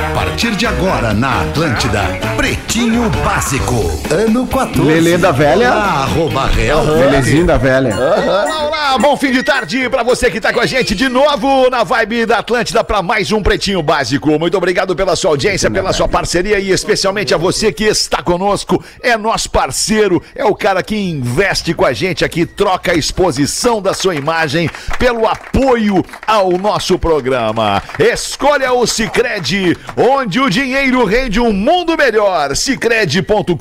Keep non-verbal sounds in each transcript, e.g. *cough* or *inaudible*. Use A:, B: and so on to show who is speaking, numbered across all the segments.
A: A partir de agora na Atlântida, Pretinho Básico.
B: Ano 14.
C: Lelê da velha.
A: Arroba Real.
C: Lelezinho da velha.
D: Olá, olá, bom fim de tarde pra você que tá com a gente de novo na vibe da Atlântida pra mais um Pretinho Básico. Muito obrigado pela sua audiência, pela sua parceria e especialmente a você que está conosco, é nosso parceiro, é o cara que investe com a gente aqui, troca a exposição da sua imagem pelo apoio ao nosso programa. Escolha o Cicred, onde o dinheiro rende um mundo melhor. Cicred.com.br,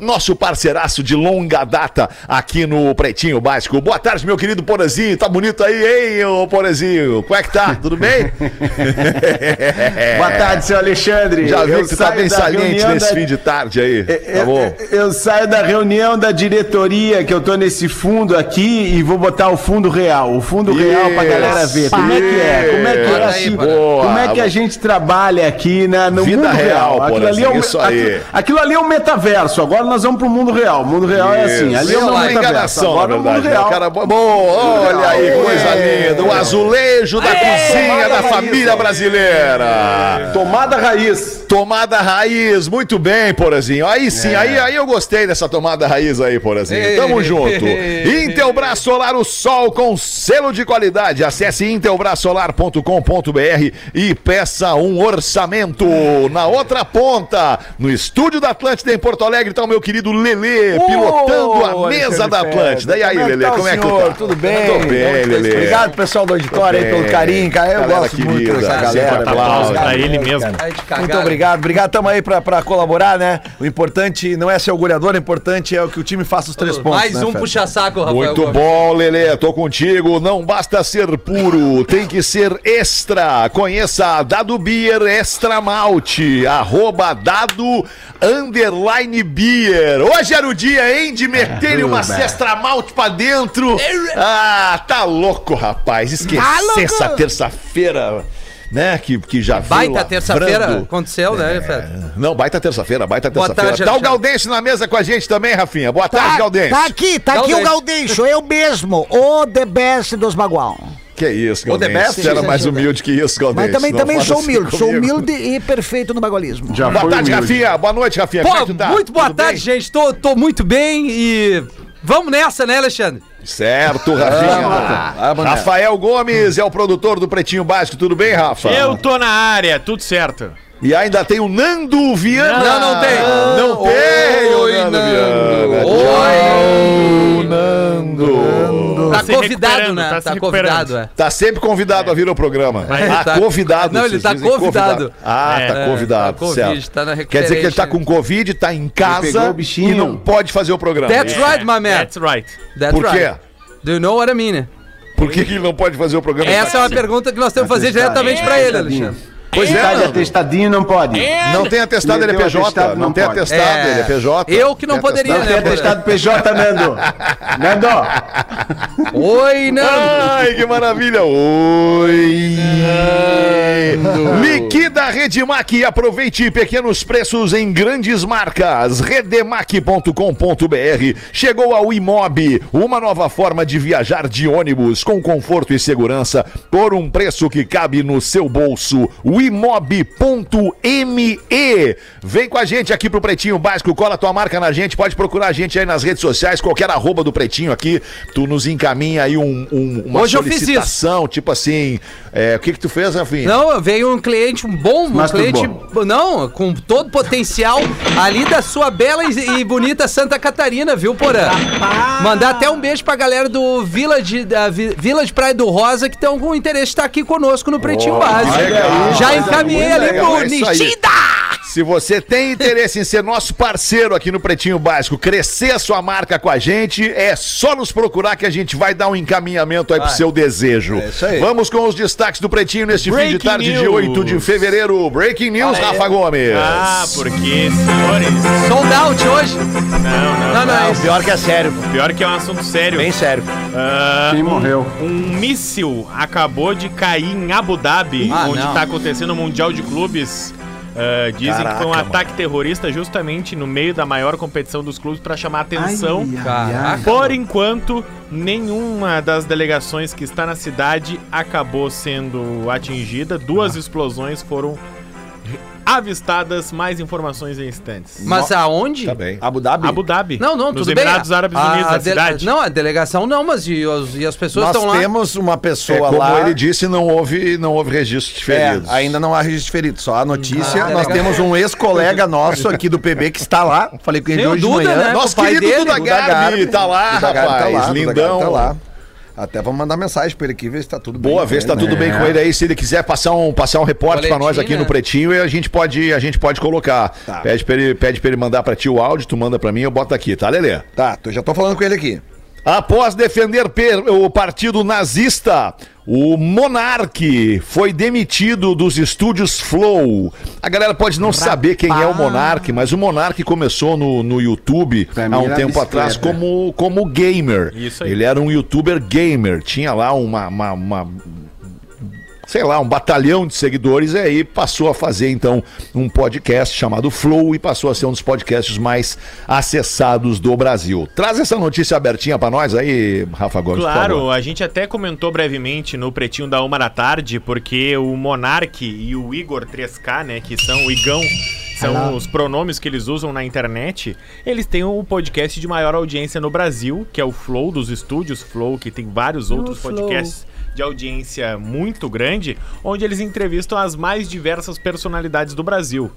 D: nosso parceiraço de longa data aqui no Pretinho Básico. Boa tarde, meu querido Porazinho. Tá bonito aí, hein, ô Porazinho? Como é que tá? Tudo bem? *laughs*
C: Boa tarde, seu Alexandre.
D: Já vi
C: Eu
D: que você tá bem saliente nesse
C: da-
D: fim de tarde aí. Tá
C: Eu,
D: bom?
C: eu- eu saio da reunião da diretoria que eu tô nesse fundo aqui e vou botar o fundo real. O fundo real pra galera ver. Como é que é? Como é que é assim?
D: Boa.
C: Como é que a gente trabalha aqui na, no
D: Vida
C: mundo
D: real,
C: real? Aquilo ali, é o,
D: isso aí.
C: aquilo, aquilo ali é o metaverso. Agora nós vamos pro mundo real. O mundo real é assim. Ali é
D: uma enganação, na
C: Agora o mundo
D: verdade. né?
C: real.
D: O cara, bom, olha aí, coisa linda. O azulejo da cozinha da família brasileira.
C: Tomada raiz.
D: Tomada raiz, muito bem, Porazinho. Aí sim,
C: É.
D: aí, aí eu gostei dessa tomada raiz aí, Porazinho. Tamo junto. Intelbras Solar, o sol com selo de qualidade. Acesse intelbrasolar.com.br e peça um orçamento. Na outra ponta, no estúdio da Atlântida em Porto Alegre, tá o meu querido Lelê, pilotando a mesa da Atlântida. E aí, Lelê,
B: tá o
D: como é que tu
B: senhor? Tudo bem?
D: Tô bem, Lelê.
B: Obrigado, pessoal do auditório, aí, pelo carinho, cara. Eu
D: Galera
B: gosto muito
D: querida,
B: dessa
D: sempre
B: galera.
D: aplauso
B: Obrigado
E: pra ele
B: mesmo. Muito obrigado. Obrigado, tamo aí pra, pra colaborar, né? O importante não é ser o goleador, o importante é o que o time faça os três pontos.
F: Mais
B: né,
F: um puxa-saco, Rafael.
D: Muito
F: Gomes.
D: bom, Lelê, tô contigo. Não basta ser puro, tem que ser extra. Conheça a Dado Beer Extra Malte, arroba Dado Underline Beer. Hoje era o dia, hein, de meter uma Extra Malte pra dentro. Ah, tá louco, rapaz. Esqueci essa terça-feira, né, que, que já veio
F: Baita terça-feira aconteceu, né, Fred?
D: Não, baita terça-feira, baita terça-feira.
F: tarde,
D: Tá o. Galdense na mesa com a gente também, Rafinha. Boa tarde, Galdense.
G: Tá aqui, tá aqui o Gaudêncio, eu mesmo, o The Best dos Bagual.
D: Que isso,
B: O The
D: Galdense.
B: Best,
D: Você era
B: sim,
D: mais
B: sim.
D: humilde que isso, Galdense.
G: Mas também,
D: Não
G: também sou
D: assim
G: humilde, sou humilde e perfeito no bagualismo.
C: Já
D: Boa tarde,
C: humilde.
D: Rafinha. Boa noite, Rafinha. Como é que
F: Pô,
D: tu tá?
F: muito boa
D: Tudo
F: tarde,
D: bem?
F: gente. Tô, tô muito bem e. Vamos nessa, né, Alexandre?
D: Certo, Rafinha.
B: Ah.
D: Rafael Gomes é o produtor do Pretinho Básico. Tudo bem, Rafa?
E: Eu tô na área, tudo certo.
D: E ainda tem o Nando Viana.
F: Não, não tem.
D: Não tem o
F: Oi,
D: Nando
F: Nando.
D: Viana.
F: Oi.
D: Tchau, Nando.
F: Tá
E: se
F: convidado, né?
E: tá se
F: Tá
E: recuperando.
F: convidado, é.
D: Tá sempre convidado a vir ao programa. Ah,
F: tá-
D: convidado.
F: Não, ele tá convidado.
D: Ah,
E: É.
D: tá
F: É,
D: convidado,
F: tá Covid,
D: certo.
F: tá
D: Quer dizer que ele tá com Covid, tá em casa
C: pegou o bichinho.
D: e não pode fazer o programa.
F: That's right, my man.
E: That's right.
F: That's
D: Por quê?
F: right. Do you know what I mean?
D: Por que, que ele não pode fazer o programa?
F: Essa é uma pergunta que nós temos que fazer diretamente pra ele, Alexandre.
D: Pois
C: Tá de
D: é, Nando.
C: atestadinho não pode.
D: não tem atestado, ele é
C: Meteu
D: PJ.
C: atestado,
D: Não
C: não
D: tem
C: pode.
D: atestado,
F: É.
D: ele é PJ.
F: Eu que não
D: Tem
F: poderia,
C: Não
D: atestado.
C: tem
F: né?
C: atestado PJ, Nando. Nando.
F: Oi, Nando.
D: Ai, que maravilha! Oi! Liquida a Redemac e aproveite pequenos preços em grandes marcas. Redemac.com.br Chegou ao Imob, uma nova forma de viajar de ônibus com conforto e segurança por um preço que cabe no seu bolso. O imob.me. Vem com a gente aqui pro Pretinho Básico, cola tua marca na gente, pode procurar a gente aí nas redes sociais, qualquer arroba do Pretinho aqui, tu nos encaminha aí um, um- uma
F: Hoje
D: solicitação, tipo assim, é, o que que tu fez, Rafinha?
F: Não, veio um cliente, um bom, um
C: Mas
F: cliente,
C: bom.
F: não, com todo potencial ali da sua bela e, e bonita Santa Catarina, viu, Porã? Mandar até um beijo pra galera do Village, da Village Praia do Rosa, que estão com interesse de estar aqui conosco no Pretinho Básico.
D: legal.
F: Já encaminhei ali pro
D: é.
F: Nishida!
D: Se você tem interesse em ser nosso parceiro aqui no Pretinho Básico, crescer a sua marca com a gente, é só nos procurar que a gente vai dar um encaminhamento aí pro seu desejo.
B: É isso aí.
D: Vamos com os destaques do Pretinho neste fim de
E: Breaking
D: tarde de
E: news.
D: 8 de fevereiro. Breaking News, Rafa Gomes.
E: Ah, porque, senhores.
F: Sold out hoje.
E: Não, não.
F: Não, não, é
B: Não,
F: isso.
B: pior que é sério.
E: Pior que é um assunto sério.
B: Bem sério.
E: Ah,
C: Quem
E: um-
C: morreu?
E: Um míssil acabou de cair em Abu Dhabi,
F: Ah,
E: onde
F: não.
E: está acontecendo o Mundial de Clubes. Ah, dizem que foi um
B: Caraca,
E: ataque terrorista justamente no meio da maior competição dos clubes para chamar atenção.
F: Caraca.
E: Por enquanto, nenhuma das delegações que está na cidade acabou sendo atingida. Duas explosões foram avistadas. Mais informações em instantes.
F: Mas aonde?
D: Tá bem.
B: Abu Dhabi?
E: Abu Dhabi.
F: Não, não,
E: nos
F: tudo bem.
E: Emirados Árabes
F: A-
E: Unidos,
F: a
E: na
F: de-
E: cidade.
F: Não, a delegação não, mas e, os- e as pessoas
B: Nós
F: estão lá.
B: temos uma
D: É,
B: pessoa
D: como
B: lá.
D: ele disse, não houve, não houve registro de
B: É,
D: feridos.
B: ainda não há registro ferido, só a notícia.
F: Ah,
B: Nós temos um ex-colega nosso aqui do PB que está lá. Falei com ele
F: Sim,
B: hoje
F: Duda,
B: de manhã.
F: né?
D: Nosso querido
F: dele,
D: Duda Garbi, tá lá,
B: Duda Garbi
D: rapaz,
B: tá lá,
D: lindão.
B: Garbi tá lá. Até vamos mandar mensagem pra ele aqui, ver se tá tudo bem.
D: Boa, vê se tá
B: ele,
D: tudo
B: né?
D: bem com ele aí. Se ele quiser passar um, passar um reporte pra nós aqui
F: né?
D: no Pretinho, e a gente pode, a gente pode colocar.
B: Tá.
D: Pede, pra ele, pede pra ele mandar pra ti o áudio, tu manda pra mim, eu boto aqui, tá, Lelê?
B: Tá, tô- já tô falando com ele aqui.
D: Após defender o partido nazista, o Monark foi demitido dos estúdios Flow. A galera pode não saber quem é o Monark, mas o Monark começou no, no YouTube
C: Pra
D: há um tempo
C: bicicleta.
D: atrás como, como gamer.
E: Isso aí.
D: Ele era um youtuber gamer, tinha lá uma- uma- uma sei lá, um batalhão de seguidores, e aí passou a fazer então um podcast chamado Flow e passou a ser um dos podcasts mais acessados do Brasil. Traz essa notícia abertinha pra nós aí, Rafa Gomes.
E: Claro, a gente até comentou brevemente no Pretinho da Uma da Tarde, porque o Monark e o Igor 3K, né, que são o Igão, são os pronomes que eles usam na internet, eles têm o podcast de maior audiência no Brasil, que é o Flow dos estúdios Flow, que tem vários outros podcasts de audiência muito grande, onde eles entrevistam as mais diversas personalidades do Brasil.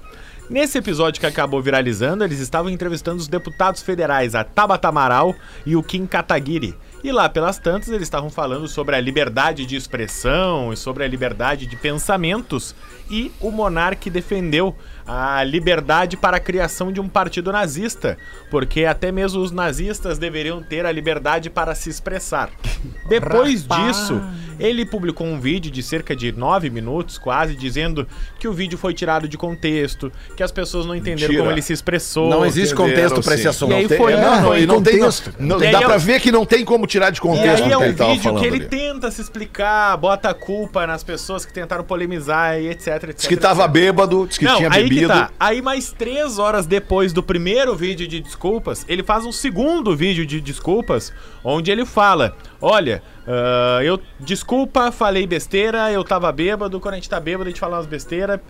E: Nesse episódio que acabou viralizando, eles estavam entrevistando os deputados federais, a Tabata Amaral e o Kim Kataguiri. E lá pelas tantas eles estavam falando sobre a liberdade de expressão e sobre a liberdade de pensamentos. E o monarca defendeu a liberdade para a criação de um partido nazista, porque até mesmo os nazistas deveriam ter a liberdade para se expressar. *laughs* Depois disso, ele publicou um vídeo de cerca de nove minutos, quase, dizendo que o vídeo foi tirado de contexto, que as pessoas não entenderam
D: Mentira.
E: como ele se expressou.
B: Não existe contexto pra esse assunto.
E: E aí
D: tem-
E: foi-
D: é,
E: não,
D: não, e não tem, não-
E: E
D: dá
E: é
D: pra
E: o-
D: ver que não tem como tirar de
E: E
D: contexto
E: aí é um vídeo que ele
D: ali.
E: tenta se explicar, bota a culpa nas pessoas que tentaram polemizar e etc, etc.
D: Diz que tava
E: etc.
D: bêbado, diz que
E: Não,
D: tinha bebido.
E: Que tá. Aí mais três horas depois do primeiro vídeo de desculpas, ele faz um segundo vídeo de desculpas, onde ele fala: Olha, ah, eu desculpa, falei besteira, eu tava bêbado, quando a gente tá bêbado, a gente fala umas besteiras.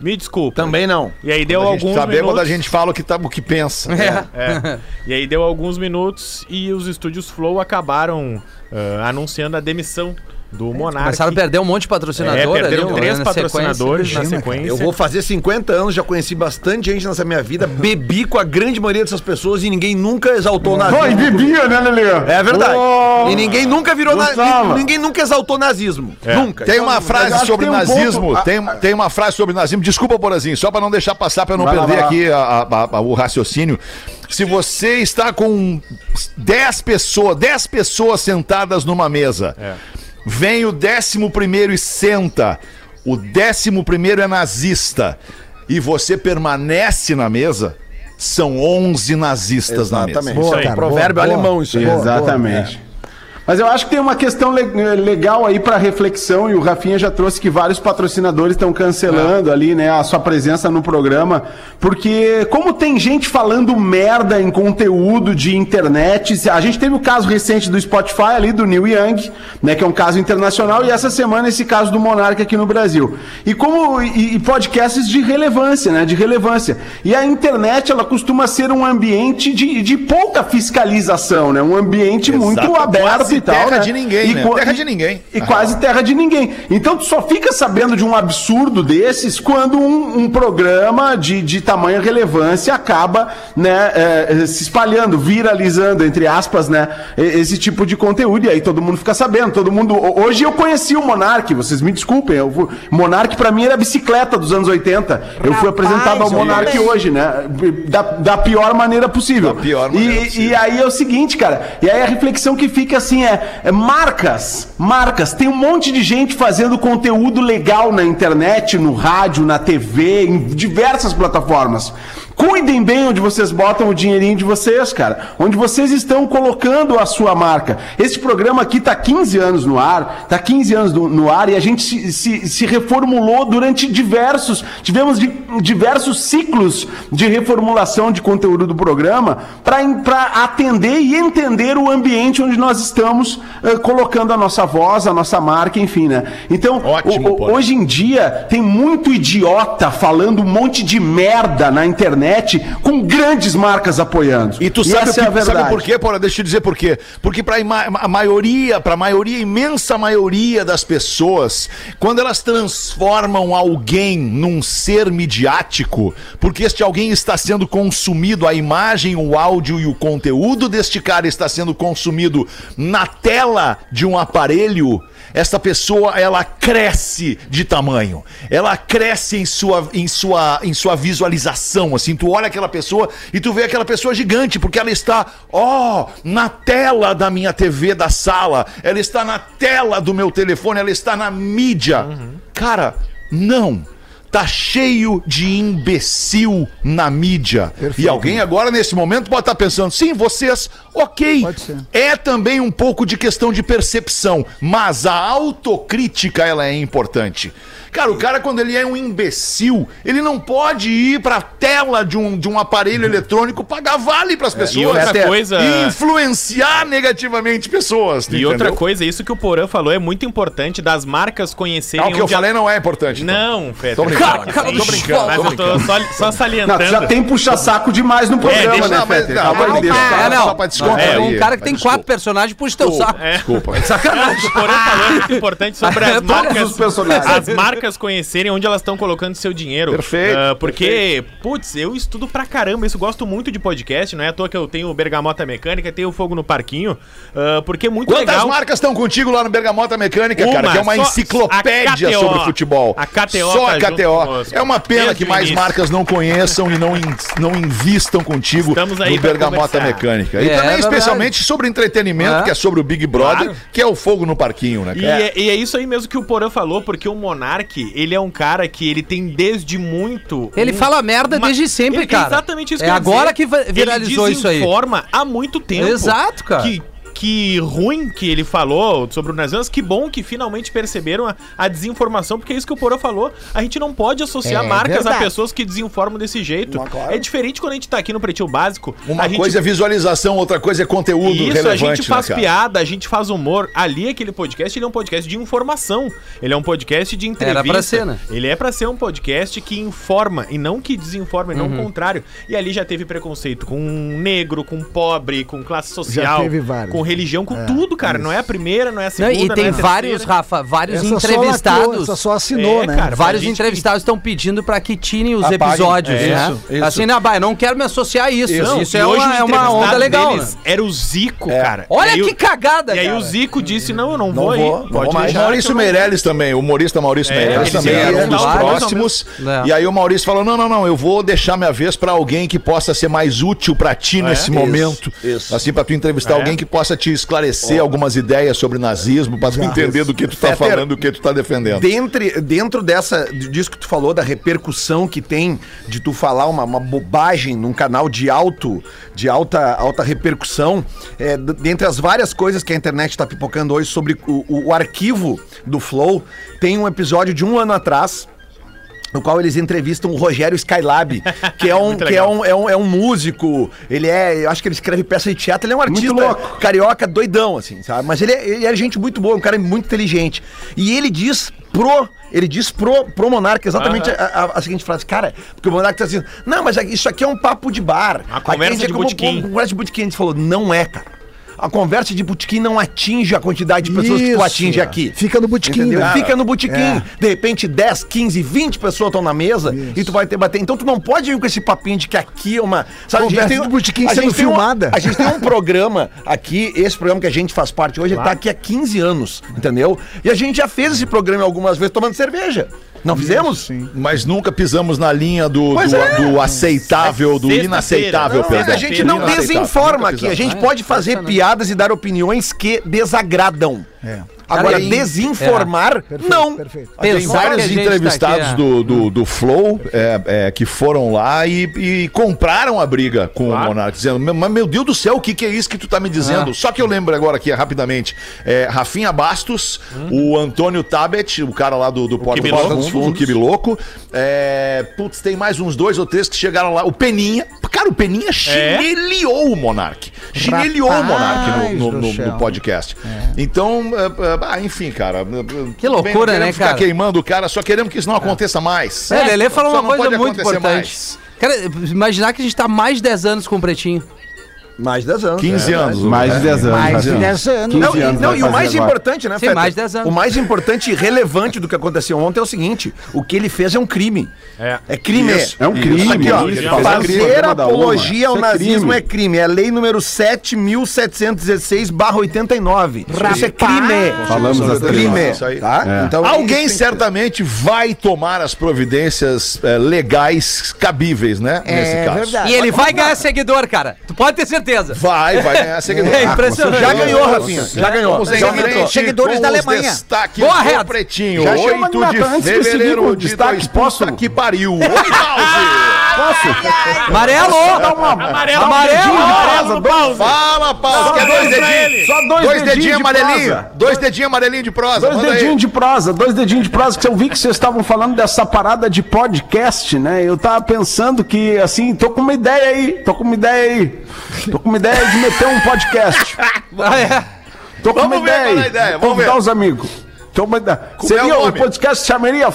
E: Me desculpa.
B: Também não.
E: E aí deu
D: Quando a gente
E: alguns
D: tá bêbado,
E: minutos.
D: a gente fala o que, tá, o que pensa.
E: É. E aí deu alguns minutos e os estúdios Flow acabaram ah, anunciando a demissão do Monark.
F: Começaram a perder um monte de
E: É,
F: patrocinador
E: perderam
F: ali,
E: três
F: na
E: patrocinadores
F: sequência.
E: na sequência.
B: Eu vou fazer 50 anos, já conheci bastante gente nessa minha vida, bebi com a grande maioria dessas pessoas e ninguém nunca exaltou nazismo.
C: bebia, né, Lelê?
B: É verdade.
C: Oh,
B: E ninguém nunca virou na...
C: gostava.
B: Ninguém nunca exaltou nazismo. Nunca.
D: Tem
B: Então,
D: uma frase sobre
C: tem um
D: nazismo,
C: ponto-
D: tem, tem uma frase sobre nazismo. Desculpa, Borazinho, só pra não deixar passar, pra eu não
C: Vai
D: perder
C: lá.
D: aqui a- a- a- o raciocínio. Se você está com 10 pessoas, 10 pessoas sentadas numa mesa, vem o décimo primeiro e senta. O décimo primeiro é nazista. E você permanece na mesa, são 11 nazistas na mesa.
B: Exatamente.
E: Isso
B: Boa, cara, Provérbio
G: boa,
B: alemão isso aí.
C: Exatamente. Mas eu acho que tem uma questão le- legal aí para reflexão e o Rafinha já trouxe que vários patrocinadores estão cancelando ali, né, a sua presença no programa, porque como tem gente falando merda em conteúdo de internet, a gente teve o caso recente do Spotify ali do Neil Young, né, que é um caso internacional e essa semana esse caso do Monarca aqui no Brasil. E como e, e podcasts de relevância, né, de relevância. E a internet ela costuma ser um ambiente de, de pouca fiscalização, né, um ambiente muito
D: Exato,
C: aberto
D: quase
C: e e tal.
D: terra
C: né?
D: de ninguém,
C: E
D: né? Terra
C: e-
D: de ninguém.
C: E
D: Ah.
C: quase terra de ninguém. Então tu só fica sabendo de um absurdo desses quando um, um programa de, de tamanha relevância acaba né, é, se espalhando, viralizando, entre aspas, né? e- Esse tipo de conteúdo. E aí todo mundo fica sabendo. Todo mundo. ho- Hoje eu conheci o Monark, vocês me desculpem. Eu, fui- Monark pra mim era a bicicleta dos anos 80. Eu fui apresentado ao Monark
G: também.
C: hoje, né? Da, da pior maneira possível.
D: Da pior
C: E-
D: maneira
C: e,
D: possível.
C: e aí é o seguinte, cara. E aí a reflexão que fica assim é, é marcas, marcas. Tem um monte de gente fazendo conteúdo legal na internet, no rádio, na TV, em diversas plataformas. Cuidem bem onde vocês botam o dinheirinho de vocês, cara. Onde vocês estão colocando a sua marca. Esse programa aqui tá 15 anos no ar, tá 15 anos no, no ar e a gente se, se, se reformulou durante diversos, tivemos di- diversos ciclos de reformulação de conteúdo do programa para atender e entender o ambiente onde nós estamos eh, colocando a nossa voz, a nossa marca, enfim, né? Então,
D: Ótimo,
C: o- hoje em dia tem muito idiota falando um monte de merda na internet com grandes marcas apoiando.
D: E tu sabe,
C: essa
D: o
C: é a
D: sabe por quê, Paula? Deixa eu te dizer por quê. Porque para a maioria, para a maioria, imensa maioria das pessoas, quando elas transformam alguém num ser midiático, porque este alguém está sendo consumido, a imagem, o áudio e o conteúdo deste cara está sendo consumido na tela de um aparelho, esta pessoa ela cresce de tamanho, ela cresce em sua, em sua, em sua visualização, assim, tu olha aquela pessoa e tu vê aquela pessoa gigante, porque ela está, ó, na tela da minha TV da sala, ela está na tela do meu telefone, ela está na mídia. Cara, não. Tá cheio de imbecil na mídia. E alguém agora, nesse momento, pode estar pensando, sim, vocês, ok. É também um pouco de questão de percepção, mas a autocrítica ela é importante. Cara, o cara quando ele é um imbecil, ele não pode ir pra tela de um, de um aparelho eletrônico pagar vale pras pessoas.
E: e outra coisa-
D: E influenciar negativamente pessoas.
E: E outra
D: entendeu?
E: coisa, isso que o Porã falou é muito importante das marcas conhecerem
D: Ah, o que eu
E: a-
D: falei não é importante. então.
E: Não, Fede.
D: Tô brincando, cara, tô brincando,
E: Mas
D: tô
E: eu tô só, só
C: Não,
E: salientando.
C: tu já tem puxa-saco demais no programa,
E: deixa-
C: né,
D: não, mas-
C: Peter?
D: não,
C: Calma
D: Ah,
C: falar.
F: É, não.
D: só pra descontrair.
F: É um cara que tem
D: Desculpa.
F: quatro personagens, puxa teu saco.
E: É.
D: Desculpa.
F: Sacanagem.
E: O Porã falou é muito importante sobre *laughs* as
C: Todos
E: marcas.
C: os personagens.
E: As marcas conhecerem onde elas estão colocando seu dinheiro.
D: Perfeito,
E: Ah, porque, putz, eu estudo pra caramba. Isso gosto muito de podcast. Não é à toa que eu tenho o Bergamota Mecânica, tenho o Fogo no Parquinho. ah, porque é muito
D: Quantas
E: legal.
D: marcas estão contigo lá no Bergamota Mecânica,
E: Uma,
D: cara? Que é uma enciclopédia
E: KTO.
D: sobre futebol.
E: A KTO
D: Só
E: tá
D: a KTO. É uma pena
E: Desde
D: que mais
E: início.
D: marcas não conheçam e não, in- não invistam contigo
E: Estamos aí
D: no Bergamota
E: conversar.
D: Mecânica. E
F: É,
D: também,
F: é
D: especialmente, sobre entretenimento,
F: É.
D: que é sobre o Big Brother,
E: Claro.
D: que é o fogo no parquinho, né,
E: E
D: cara?
E: é, e é isso aí mesmo que o Porã falou, porque o Monark, ele é um cara que ele tem desde muito.
F: Ele
E: um-
F: fala merda
E: uma-
F: desde sempre,
E: Ele-
F: cara.
E: Exatamente isso
F: É
E: eu ia
F: agora
E: dizer.
F: que viralizou
E: ele
F: isso aí.
E: desinforma há muito tempo.
F: Exato, cara.
E: Que, que ruim que ele falou sobre o Nazans. Que bom que finalmente perceberam a, a desinformação, porque é isso que o Porã falou. A gente não pode associar
G: É
E: marcas a
G: verdade.
E: pessoas que desinformam desse jeito. É diferente quando a gente tá aqui no Pretinho Básico.
D: Uma
E: a gente
D: coisa é visualização, outra coisa é conteúdo
E: isso,
D: relevante,
E: a gente faz
D: né,
E: piada, a gente faz humor. Ali, aquele podcast, ele é um podcast de informação. Ele é um podcast de entrevista.
F: Era pra ser, né?
E: Ele é pra ser um podcast que informa e não que desinforma, e não
F: Uhum.
E: o contrário. E ali já teve preconceito com negro, com pobre, com classe social,
G: teve vários.
E: com religião, com tudo, cara. Não é a primeira, não é a
F: Não,
E: segunda,
F: e
E: não
F: tem
E: é a
F: vários. Rafa, vários
G: Essa só
F: entrevistados.
G: lacrou, essa só assinou,
E: É,
G: né?
E: cara.
F: Vários entrevistados estão pedindo pra que tirem os
C: Apaguem.
F: episódios,
E: É,
F: né?
C: isso, isso.
F: Assim, não, bah, eu não quero me associar a isso.
E: Não,
F: isso
E: e
F: é
E: hoje
F: uma, é uma onda legal,
E: deles
F: né?
E: Era o Zico, cara.
F: Olha
E: E aí
F: que cagada,
E: E aí o Zico disse: Não, eu não,
C: Não
E: vou,
C: não
E: Pode
D: Maurício
E: não-
D: Meirelles também, o humorista Maurício
E: É,
D: Meirelles também era
E: é,
D: um dos próximos.
F: É.
D: E aí o Maurício falou: não, não, não, eu vou deixar minha vez pra alguém que possa ser mais útil pra ti nesse momento.
C: isso.
D: Assim, pra tu entrevistar
E: É.
D: alguém que possa te esclarecer algumas ideias sobre nazismo, pra tu entender do que tu tá
B: Peter,
D: falando, do que tu tá defendendo.
B: Dentre, dentro dessa, disso que tu falou, da repercussão que tem de tu falar uma, uma bobagem num canal de alto, de alta, alta repercussão, é, dentre as várias coisas que a internet tá pipocando hoje sobre o, o- o arquivo do Flow, tem um episódio de um ano atrás. No qual eles entrevistam o Rogério Skylab, que é *laughs* um, que é um, é, um, é um músico, ele é, eu acho que ele escreve peça de teatro, ele é um artista carioca doidão, assim, sabe? Mas ele é, ele é gente muito boa, um cara muito inteligente. E ele diz pro, ele diz pro, pro Monarca exatamente a, a- a seguinte frase, cara, porque o Monarca tá dizendo, não, mas isso aqui é um papo de bar.
E: Conversa
B: a gente
E: de
B: é como-
E: botequim."
B: Conversa de botequim. A gente falou, não é, cara. A conversa de botequim não atinge a quantidade de pessoas que tu
G: Isso.
B: atinge aqui.
G: Fica no botequim, né?
B: Fica no botequim.
G: É.
B: De repente, 10, 15, 20 pessoas estão na mesa e tu vai ter bater. Então tu não pode vir com esse papinho de que aqui é uma. Sabe,
G: Conversa de botequim
B: a
G: sendo
B: gente tem um-
G: filmada.
B: a gente tem um programa aqui, esse programa que a gente faz parte hoje, ele tá aqui há 15 anos, entendeu? E a gente já fez esse programa algumas vezes tomando cerveja. Não fizemos? Sim.
D: Mas nunca pisamos na linha do, do,
B: é.
D: do aceitável, do
E: Sexta-feira.
D: inaceitável,
E: Não,
B: a gente não
D: Inaceitável.
B: desinforma aqui. A gente pode fazer piadas e dar opiniões que desagradam. Agora,
F: Cara,
B: desinformar, não.
G: Perfeito.
D: Tem
F: Pensar que a
D: vários
F: tá
D: entrevistados
F: aqui, é.
D: do, do, do Flow é, é, que foram lá e, e compraram a briga com o Monark, dizendo: "Meu- Mas meu Deus do céu, o que, que é isso que tu tá me dizendo? Só que eu lembro agora aqui rapidamente: é, Rafinha Bastos, o Antônio Tabet, o cara lá do, do Porta dos
E: Louco.
D: Fundos, o Kibi Louco. É, putz, tem mais uns dois ou três que chegaram lá. O Peninha. Cara, o Peninha chineliou o Monark. Chineliou o Monark no, no- no- no podcast. Então, é, é, ah, enfim, cara.
F: Que loucura,
D: queremos
F: né,
D: ficar
F: cara?
D: queimando o cara, só queremos que isso não aconteça mais.
F: É, Lelê falou
D: Só
F: uma coisa muito importante.
D: mais.
F: Cara, imaginar que a gente tá mais de 10 anos com o Pretinho.
B: Mais 10 anos.
D: 15
B: é.
D: anos.
C: Mais de 10 anos.
G: Mais de
C: Rafinha.
G: 10 anos.
C: 15
B: Não, e-
C: anos
B: não, e o mais
C: agora.
B: importante, né,
F: Sim,
B: Feta?
F: mais 10 anos.
B: O mais importante e relevante do que aconteceu ontem é o seguinte: o que ele fez é um crime.
E: É.
B: crime.
D: Isso,
C: É um crime.
B: Aqui, ó,
C: isso.
B: Fazer apologia ao
C: é
B: nazismo
C: crime.
B: é crime. É a lei número 7.716-89. Isso é crime.
C: Falamos as três.
B: crime. Tá?
C: É.
B: Então,
D: Alguém certamente vai tomar as providências eh, legais cabíveis, né? nesse
G: É
D: caso.
G: verdade.
F: E ele vai ganhar seguidor, cara. Tu pode ter certeza.
D: Vai, vai ganhar seguidor. *laughs*
F: É impressionante.
B: Já ganhou, Rafinha. Já ganhou. Já
D: frente
G: Seguidores da Alemanha.
D: Destaques
F: Boa, Red.
D: Pretinho.
C: Já chama
D: 8 *laughs*
C: de
D: fevereiro
C: o
D: de
C: destaque?
D: Puta que pariu. Oi.
C: Posso?
F: Amarelo!
E: Amarelo,
F: Amarelo!
E: amarelo.
D: Fala.
C: Só
D: Quer dois
C: dois
D: dedinhos?
C: Só dois dedinhos
D: dedinhos
C: de
D: amarelinhos.
C: prosa.
D: Dois dedinhos amarelinhos de prosa.
C: Dois dedinhos de prosa, dois dedinhos de prosa, que eu vi que vocês estavam falando dessa parada de podcast, né? Eu tava pensando que, assim, tô com uma ideia aí, tô com uma ideia aí. Tô com uma ideia de meter um podcast. *laughs*
F: Ah, é.
C: Tô com
D: Vamos
C: uma
D: ver
C: ideia
D: qual é a ideia, vamos
C: Convidar
D: ver.
C: os amigos. Tô com uma ideia.
D: é
C: Seria
D: o
C: o podcast chamaria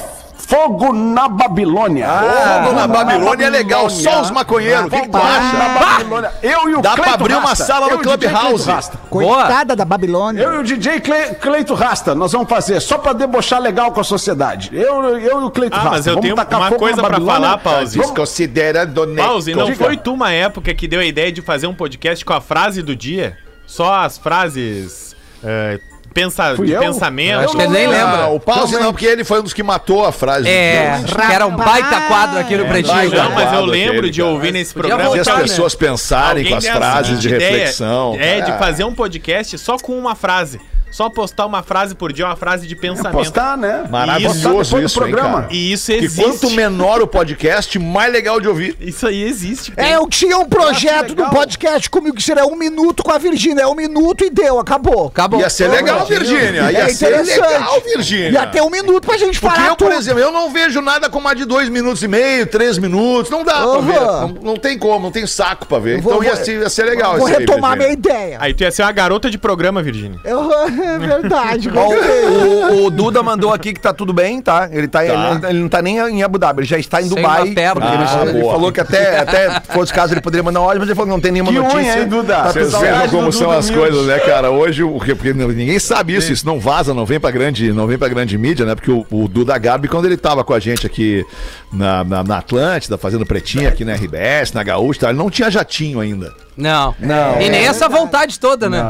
C: Fogo na Babilônia.
D: Fogo na Babilônia é legal, só os maconheiros. O que, que tu acha?
C: Na Babilônia. Eu e o
D: Dá pra
C: Cleito
D: abrir uma
C: Rasta.
D: sala no Clubhouse.
G: Coitada da Babilônia.
C: Eu e o DJ Cle- Cleito Rasta, nós vamos fazer só pra debochar legal com a sociedade. Eu, eu e o Cleito
E: Ah,
C: Rasta.
E: mas eu
C: vamos
E: tenho uma coisa pra falar, Pause.
C: Vamos-
D: Considerando
E: Pause, não
C: Diga.
E: foi tu uma época que deu a ideia de fazer um podcast com a frase do dia? Só as frases é, pensa,
C: Fui
E: de
C: eu?
E: pensamento.
F: Acho que ele nem lembra.
D: Ah, o Pause não, porque ele foi um dos que matou a frase.
F: É, que era um baita quadro aqui no Pretinho.
D: baita
E: Não, mas eu lembro
D: aquele,
E: de ouvir nesse programa.
D: Fazer as
F: né?
D: pessoas pensarem
E: Alguém
D: com as frases de reflexão.
E: É, de fazer um podcast só com uma frase. Só postar uma frase por dia, uma frase de pensamento.
C: Postar, né?
D: Maravilhoso
C: do
D: isso, hein,
C: programa.
D: cara?
E: E isso existe.
D: quanto menor o podcast, mais legal de ouvir.
E: Isso aí existe.
G: É, eu tinha um projeto do podcast comigo que seria um minuto com a Virgínia. É um minuto e deu, acabou.
F: Acabou.
D: Ia ser legal, Virgínia. Ia
G: É
D: ser
G: interessante.
D: legal, Virgínia.
G: Ia ter um minuto pra gente
D: Porque
G: falar
D: eu, por
G: tudo.
D: exemplo, eu não vejo nada com mais de dois minutos e meio, três minutos. Não dá pra
G: Aham.
D: ver. Não, não tem como, não tem saco pra ver.
G: Vou-
D: então ia ser, ia ser legal
G: Vou
D: isso aí,
G: retomar minha ideia.
E: Aí tu ia ser uma garota de programa, Virgínia.
G: Eu- é verdade.
B: Ó, o, o Duda mandou aqui que tá tudo bem, tá? Ele, tá, Ele, ele não tá nem em Abu Dhabi, ele já está em
F: Sem
B: Dubai. porque ele,
D: Ah,
B: ele
D: boa.
B: falou que até, até fosse caso ele poderia mandar um áudio, mas ele falou que não tem nenhuma
C: Que unha,
B: notícia.
C: hein, Duda?
B: Tá
D: Vocês
B: tudo
D: como são
C: Duda
D: as coisas, né, cara? Hoje, o que- porque ninguém sabe isso, isso não vaza, não vem pra grande, não vem pra grande mídia, né? Porque o, o Duda Garbi, quando ele tava com a gente aqui na, na, na Atlântida, fazendo pretinha aqui na RBS, na Gaúcha, e tal, ele não tinha jatinho ainda.
F: Não.
B: Não.
F: E nem essa vontade toda, né?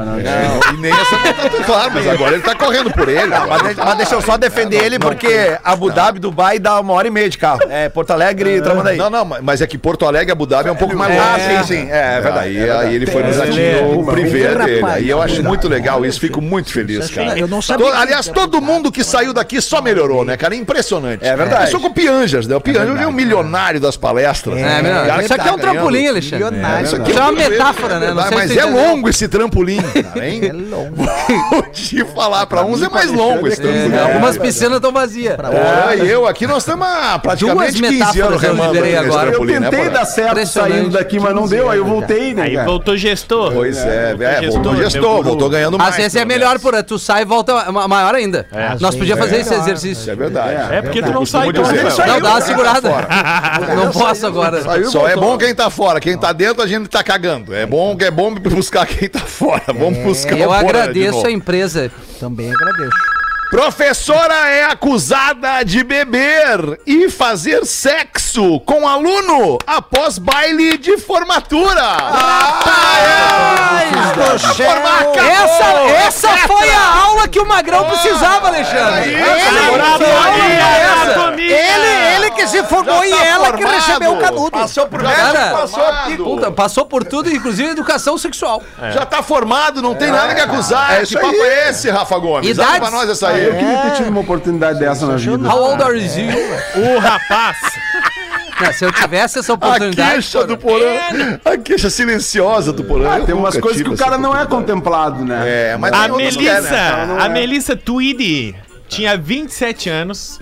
D: E nem essa tá claro, mas agora ele tá correndo por ele.
B: Mas, de- mas deixa eu só defender ele, porque Abu Dhabi, Dubai dá uma hora e meia de carro. É, Porto Alegre, Tramandaí.
D: Não, não, mas é que Porto Alegre e Abu Dhabi é um pouco mais longe.
B: Ah, sim, sim. É, é verdade.
D: Aí,
B: é verdade.
D: aí ele foi no
C: Tem
D: jatinho
C: uma-
D: privê
G: Rapaz,
D: dele. Aí eu acho muito legal isso, fico muito feliz, cara.
G: Eu não sabia.
D: Aliás, todo mundo que saiu daqui só melhorou, né, cara? É impressionante.
B: É verdade.
D: Eu sou com o Pianjas, né? O Pianjas é um milionário das palestras.
F: É,
D: né? O cara
F: isso aqui é um
D: tá
F: trampolim, Alexandre.
G: Milionário.
F: Isso aqui é uma metáfora, né? Não sei
D: Mas
F: se
D: é
F: entendeu.
D: longo esse trampolim, cara, hein? *laughs*
G: É longo.
D: Vou te falar, pra uns é mais longo esse trampolim.
F: É, algumas piscinas estão vazias.
D: É, e eu aqui, nós estamos há praticamente
F: Duas
D: 15 anos remando
F: agora.
C: Eu
D: né,
C: tentei dar certo saindo daqui, mas não deu. Aí eu voltei, né?
E: Aí
C: cara?
E: voltou gestor.
D: Pois é,
E: Voltou
D: é, voltou gestor, voltou ganhando mais.
F: Às vezes é melhor, por tu sai e volta ma- maior ainda. Nós podíamos fazer esse exercício.
D: é verdade.
E: É porque tu não sai
F: Não, dá uma
D: tá
F: segurada. Não posso agora.
D: Só é bom quem tá fora, quem tá dentro a gente tá cagando. É bom, é bom buscar quem tá fora. Vamos buscar
F: Eu
D: de
F: agradeço a empresa.
G: Também agradeço.
D: Professora é acusada de beber e fazer sexo com aluno após baile de formatura.
G: do céu.
F: Essa, essa foi a aula que o Magrão precisava, Alexandre.
G: Ele, ele, que se formou
D: Já
G: e
D: tá
G: ela que recebeu o canudo.
B: Passou por
F: Cara,
D: passou por
F: Puta, passou por tudo, inclusive educação sexual.
D: Já tá formado, não tem nada que acusar.
B: É
D: que papo
B: aí.
D: é esse, Rafa Gomes?
F: Idades?
D: Dá pra nós essa aí.
C: Eu queria ter tido uma oportunidade dessa na vida.
F: How old are you?
E: O rapaz.
F: Não, se eu tivesse essa
D: A
F: oportunidade.
D: queixa do Porã. A queixa silenciosa do Porã.
C: Ah, tem umas coisas que o cara não é contemplado, né?
D: É, mas
E: A
D: é,
E: Melissa,
D: né?
E: a
C: é.
E: Melissa Tweedy tinha 27 anos.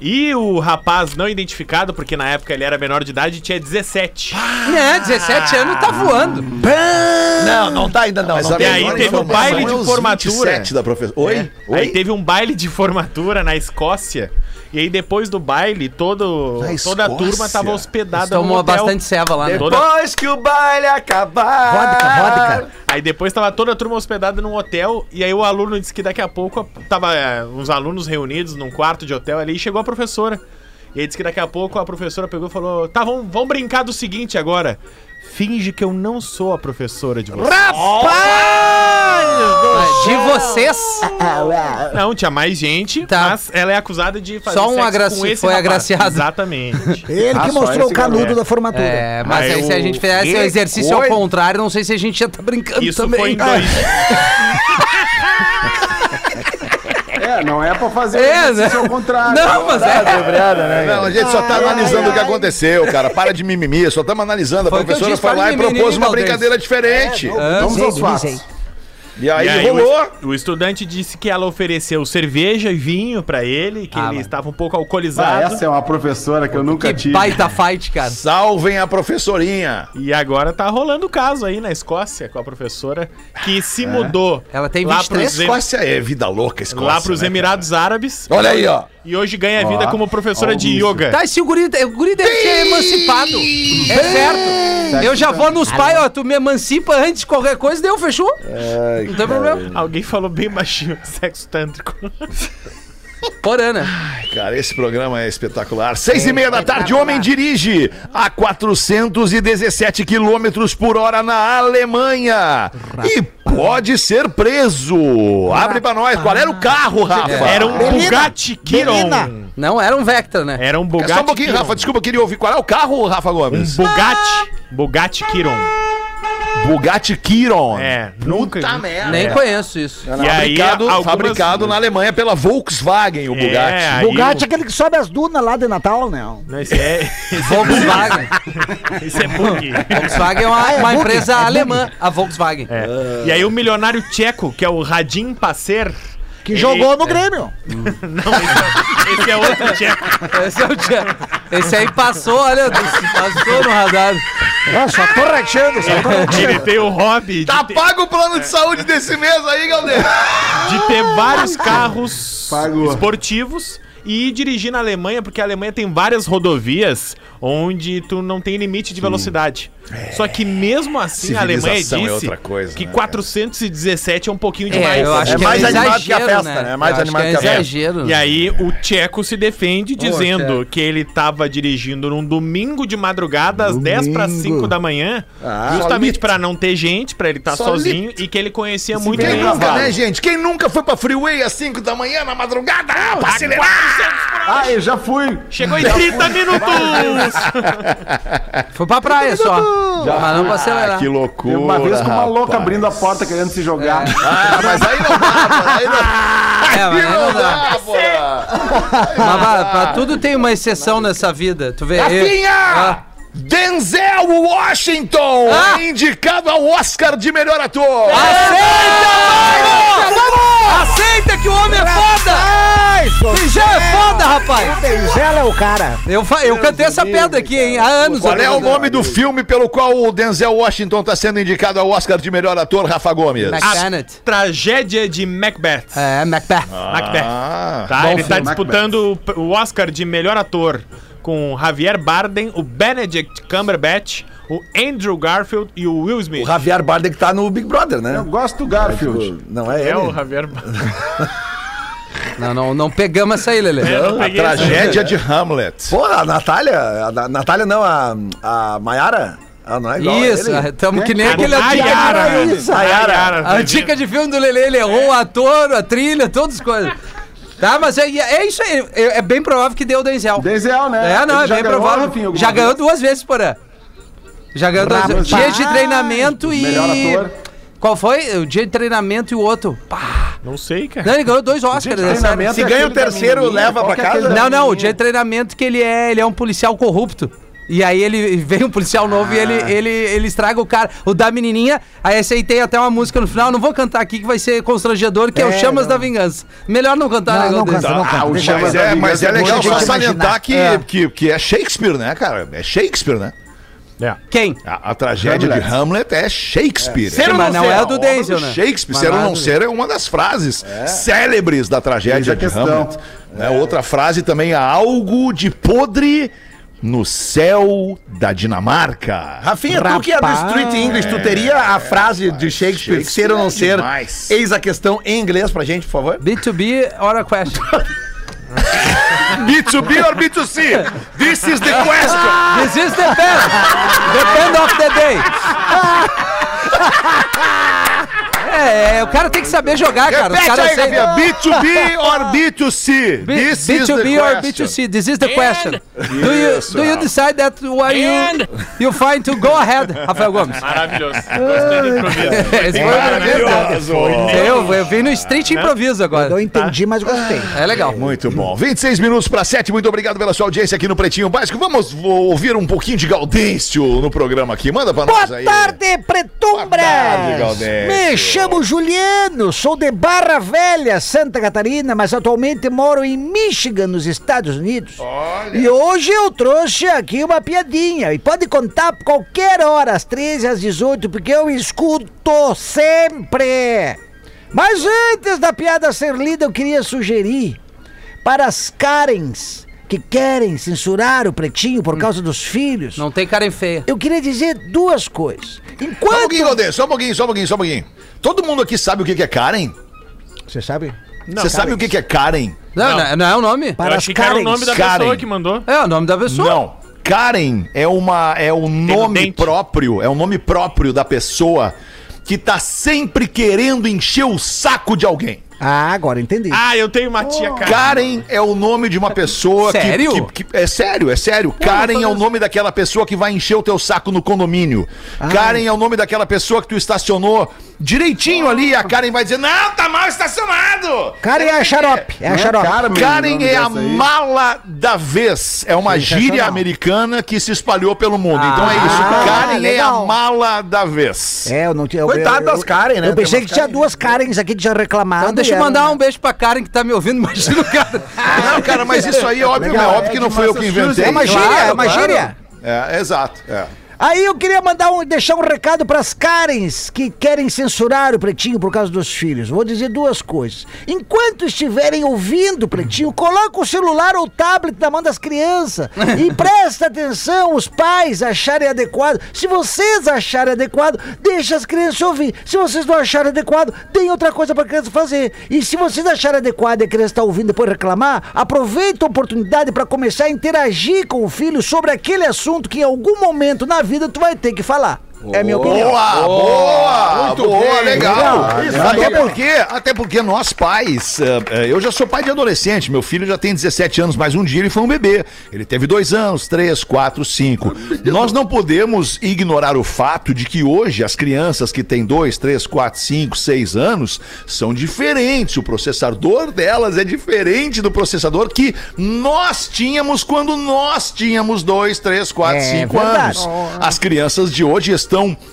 E: E o rapaz não identificado, porque na época ele era menor de idade, tinha 17.
F: Né, 17 anos tá voando.
B: Não, não tá ainda não.
D: Mas
B: não
E: E aí teve um
D: informação
E: baile
D: é
E: de
D: os
E: formatura.
D: 27 da professora. Oi? Oi?
E: Aí teve um baile de formatura na Escócia. E aí depois do baile, todo,
D: Na
E: toda a
D: Escócia?
E: turma tava hospedada no
F: Tomou
E: hotel.
F: bastante ceva lá, né?
E: Toda-
B: Depois que o baile acabar.
G: Vodka, vodka.
E: Aí depois tava toda a turma hospedada num hotel. E aí o aluno disse que daqui a pouco tava é, uns alunos reunidos num quarto de hotel ali e chegou a professora. E aí disse que daqui a pouco a professora pegou e falou: Tá, vamos, vamos brincar do seguinte agora. Finge que eu não sou a professora de vocês.
F: De vocês. *laughs*
E: Não, tinha mais gente,
F: Tá.
E: mas ela é acusada de fazer
F: Só um
E: sexo
F: agraci-
E: com esse
F: foi
E: rapaz.
F: agraciado.
E: Exatamente. *laughs*
G: Ele
C: Ah,
G: que
C: só
G: mostrou o canudo
C: galera.
G: da formatura.
F: É, mas
E: Aí
F: aí se a gente fizesse o exercício
B: coisa.
F: ao contrário, não sei se a gente já tá brincando
E: Isso
F: também.
E: foi em dois. *laughs*
C: É, não é pra fazer
F: É,
C: isso
F: né?
C: ao contrário.
F: Não, mas é.
D: Não, a gente só tá analisando o que aconteceu, cara. Para de mimimi, só estamos analisando. A
F: Foi
D: professora foi lá e propôs uma brincadeira diferente.
C: Vamos
G: Dizei,
C: aos fatos.
D: E aí,
E: E aí
D: rolou.
E: o, o estudante disse que ela ofereceu cerveja e vinho pra ele, que
F: Ah,
E: ele
F: mas-
E: estava um pouco
C: Ah,
E: alcoolizado.
C: essa é uma professora que eu nunca
F: Que
C: tive.
F: baita fight, cara.
D: Salvem a professorinha.
E: E agora tá rolando o caso aí na Escócia com a professora que se mudou.
F: Ela tem
E: lá
F: 23.
E: pros, Em-
D: Escócia é vida louca, Escócia.
E: lá pros
D: né,
E: Emirados Árabes.
D: cara? Olha aí, ó.
E: E hoje ganha vida
C: Ó,
E: como professora
C: ó o
E: de yoga.
F: Tá, esse guri, o guri deve ser emancipado. É certo. Eu já vou nos pais, ó, tu me emancipa antes de qualquer coisa, deu, fechou? Não tem problema.
E: Alguém falou bem baixinho, *laughs* sexo tântrico.
F: Porana.
D: Cara, esse programa é espetacular. Seis e meia da tarde, homem dirige a 417 quilômetros por hora na Alemanha. E pode ser preso. Abre pra nós. Qual era o carro, Rafa?
E: Era um
G: Belina,
E: Bugatti Chiron.
G: Belina.
F: Não, era um Vectra, né?
E: Era um
D: É
E: Bugatti
D: só um pouquinho,
E: Chiron.
D: Rafa. Desculpa, eu queria ouvir. Qual é o carro, Rafa
E: Um
D: Gomes?
E: Bugatti. Bugatti Chiron.
D: Bugatti Chiron.
E: É, nunca.
D: Puta merda.
F: Nem conheço isso.
E: E aí,
D: Fabricado,
E: algumas-
D: fabricado na Alemanha pela Volkswagen, o
E: É,
D: Bugatti.
E: aí
G: Bugatti é
E: o-
G: aquele que sobe as dunas lá de Natal, né?
E: Não, esse é.
F: Volkswagen. *laughs*
E: Esse é bug.
F: Volkswagen é uma,
G: Ah, é
F: uma empresa
G: é
F: alemã, a Volkswagen.
E: É. E aí o milionário tcheco, que é o Radim Passer.
G: Que
E: ele-
G: jogou no Grêmio. *laughs*
E: Não, esse é, esse é outro tcheco.
F: Esse é o dia. Esse aí passou, olha, passou no radar.
G: Ah, só tô rachando, só tô rachando.
E: Ele tem o hobby
D: Tá
E: ter,
D: pago o plano de saúde desse mês aí, galera.
E: de ter vários carros
C: Pagou.
E: esportivos e dirigir na Alemanha, porque a Alemanha tem várias rodovias onde tu não tem limite de velocidade. Só que mesmo assim a Alemanha disse
D: Civilização é outra coisa,
E: que
D: né,
E: 417 é um pouquinho
F: É,
E: demais.
F: eu acho
B: É
F: que
B: mais
F: é
B: animado que a
F: exagero,
B: festa, né? É
F: Eu
B: mais animado
F: que
B: que a
F: é
B: festa.
F: exagero.
E: E aí o Tcheco se defende dizendo que ele tava dirigindo num domingo de madrugada às 10 para 5 da manhã, justamente pra não ter gente, pra ele estar
D: Solito.
E: sozinho e que ele conhecia muito
D: Quem
E: bem.
D: nunca, né, gente? Quem nunca foi pra freeway às 5 da manhã na madrugada? Ah, pra acelerar!
C: Ah, eu já fui.
E: Chegou em 30 minutos! *laughs*
F: Foi pra praia só. Mas não pra acelerar.
D: Ah, que loucura.
C: Uma vez com uma
D: rapaz.
C: louca abrindo a porta querendo se jogar.
D: Ah, mas aí não dá, aí não, *laughs*
F: É, mas
D: aí não
F: dá. Mas pra tudo tem uma exceção nessa vida. Tu vê.
D: Rafinha! Denzel Washington
F: Ah.
D: é indicado ao Oscar de melhor ator.
F: Aceita, mano! Aceita que o homem é foda! Já é foda, rapaz!
G: Denzel é o cara.
F: Eu, eu cantei essa pedra aqui, hein? Há anos.
D: Qual é o nome do filme pelo qual o Denzel Washington está sendo indicado ao Oscar de melhor ator, Rafa Gomes?
E: Tragédia de Macbeth.
F: É, Macbeth.
E: Macbeth.
D: Ah,
E: Tá,
F: Bom
E: ele tá
F: filme.
E: disputando o o Oscar de melhor ator com Javier Bardem, o Benedict Cumberbatch, o Andrew Garfield e o Will Smith.
B: O Javier Bardem que tá no Big Brother, né?
C: Eu gosto do Garfield.
B: Não é ele?
E: É o Javier. *laughs*
F: Não, não, não pegamos essa aí, Lelê.
E: É, essa.
D: Tragédia de Hamlet.
B: Porra, a Natália, a Na- Natália não, a, a Maiara, ela não é igual
F: Isso,
B: a
F: estamos que nem
C: É,
F: aquele
E: a Yara.
F: Isso.
E: Nayara.
F: A dica de filme do Lelê, ele errou o ator, a trilha, todas as coisas. Tá, mas é, é isso aí. É, é bem provável que deu o Denzel.
C: Denzel, né?
F: É, não,
C: Ele
F: é
C: já
F: bem
C: ganhou,
F: provável.
C: enfim,
F: já ganhou
C: vez.
F: duas vezes, porã. Já ganhou duas vezes. Dia de treinamento e.
C: Melhor ator.
F: Qual foi? O dia de treinamento e o outro. Pá.
E: Não sei, cara.
F: Não, ele ganhou dois Oscars. né.
C: Treinamento
B: Se
C: é
B: ganha o terceiro, leva pra
C: é
B: casa?
F: Não, não, o dia de treinamento que ele é, ele é um policial corrupto. E aí ele vem um policial novo e ele, ele, ele estraga o cara. O da menininha, aí esse aí tem até uma música no final, não vou cantar aqui que vai ser constrangedor, que é, o
G: É,
F: Chamas
G: não.
F: da Vingança. Melhor não cantar
G: Não,
F: um
G: não
F: negócio desse.
G: canta, não canta.
C: o Chamas
D: Mas
C: da
D: é, mas é
C: Vingança é
D: legal só salientar que,
F: É.
D: que, que é Shakespeare, né, cara? É Shakespeare, né?
E: É.
F: Quem?
D: A, a tragédia
C: Hamlet.
D: de Hamlet é Shakespeare.
F: Sim, mas não é o do Denzel, né?
D: Shakespeare,
F: Mas
D: ser ou
F: não é
D: não ser, é uma das frases célebres da tragédia de
C: questão.
D: Hamlet. Né? Outra frase também, há algo de podre no céu da Dinamarca.
B: Rafinha, tu que é do
G: Rapaz.
B: Street English, tu teria a frase de Shakespeare,
D: Shakespeare
B: ser ou não
D: é
B: ser?
D: demais.
B: Eis a questão em inglês pra gente, por favor.
F: B2B or a question? *laughs*
D: B2B or B2C? This is the question.
F: This is the best. Depend of the day. *laughs* É, é, o cara tem que saber jogar, cara.
D: Repete
F: caras
D: aí,
F: sei-
D: Rafinha. B2B or B2C?
F: B-
D: This is the
F: B2B or
D: question.
F: B2C? This is the question. Do you, do you decide that what you, you find to go ahead, Rafael Gomes?
E: Maravilhoso. Gostei do improviso. *laughs*
F: Esse foi
D: Maravilhoso.
F: eu, eu vim no street improviso
G: Eu
F: agora.
G: entendi, mas gostei.
F: É legal.
D: Muito bom. 26 minutos para 7. Muito obrigado pela sua audiência aqui no Pretinho Básico. Vamos ouvir um pouquinho de Gaudêncio no programa aqui. Manda pra nós
G: Boa
D: aí.
G: tarde, Pretumbras!
D: Boa tarde, Galdécio.
G: Me chamo Juliano, sou de Barra Velha, Santa Catarina, mas atualmente moro em Michigan, nos Estados Unidos. E hoje eu trouxe aqui uma piadinha. E pode contar qualquer hora, às 13 às 18, porque eu escuto sempre. Mas antes da piada ser lida, eu queria sugerir para as Karens que querem censurar o pretinho por causa dos filhos.
F: Não tem cara em feia.
G: Eu queria dizer duas coisas.
D: Só um
G: Enquanto.
D: pouquinho, Gaudêncio. Só um pouquinho, só um pouquinho, só um pouquinho. Todo mundo aqui sabe o que que é Karen?
G: Você sabe?
D: Você sabe o que que é Karen?
F: Não, não, não é o nome?
E: Eu
G: Para as
E: achei que era o nome da
D: Karen.
E: pessoa que mandou.
F: É o nome da pessoa.
D: Não. Karen é uma é um nome próprio, é um nome próprio da pessoa que tá sempre querendo encher o saco de alguém.
G: Ah, agora entendi.
E: Ah, eu tenho uma tia Karen.
D: Karen é o nome de uma pessoa que-
F: Sério?
D: Que, que- É sério, é sério. Karen é o nome daquela pessoa que vai encher o teu saco no condomínio. Karen é o nome daquela pessoa que tu estacionou direitinho ali e a Karen vai dizer: Não, tá mal estacionado!
G: Cara, é a xarope. É a
C: Não é
G: xarope.
C: Carmen?
D: Karen é a mala da vez. É uma gíria americana que se espalhou pelo mundo. então é isso.
G: Ah,
D: Karen é a mala da vez.
G: É, eu não tinha. eu-
B: Coitado
G: eu-
B: das Karen, né?
G: Eu pensei que tinha
B: Karen.
G: duas Karens aqui que tinha reclamado.
F: Então deixa eu mandar um beijo pra Karen que tá me ouvindo, imagina o cara. *laughs*
D: Não, cara, mas isso aí é óbvio,
C: Legal,
D: é óbvio
C: é
D: que não
C: de
D: foi eu que inventei.
G: É uma gíria, é uma gíria.
D: É, exato. É.
G: Aí eu queria mandar um, deixar um recado para as Karens que querem censurar o Pretinho por causa dos filhos. Vou dizer duas coisas. Enquanto estiverem ouvindo o Pretinho, coloca o celular ou o tablet na mão das crianças e *laughs* presta atenção os pais acharem adequado. Se vocês acharem adequado, deixa as crianças ouvir. Se vocês não acharem adequado, deem outra coisa para a criança fazer. E se vocês acharem adequado e a criança está ouvindo e depois reclamar, aproveita a oportunidade para começar a interagir com o filho sobre aquele assunto que em algum momento na vida tu vai ter que falar. É minha opinião.
D: Boa, boa,
B: Muito
D: boa,
B: bem,
D: legal.
G: legal.
D: Isso, até porque, até porque nós pais, eh, eh, eu já sou pai de adolescente, meu filho já tem 17 anos, mas um dia ele foi um bebê. Ele teve dois anos, três, quatro, cinco. Nós não podemos ignorar o fato de que hoje as crianças que têm dois, três, quatro, cinco, seis anos são diferentes. O processador delas é diferente do processador que nós tínhamos quando nós tínhamos dois, três, quatro,
G: É
D: cinco
G: verdade.
D: anos. As crianças de hoje estão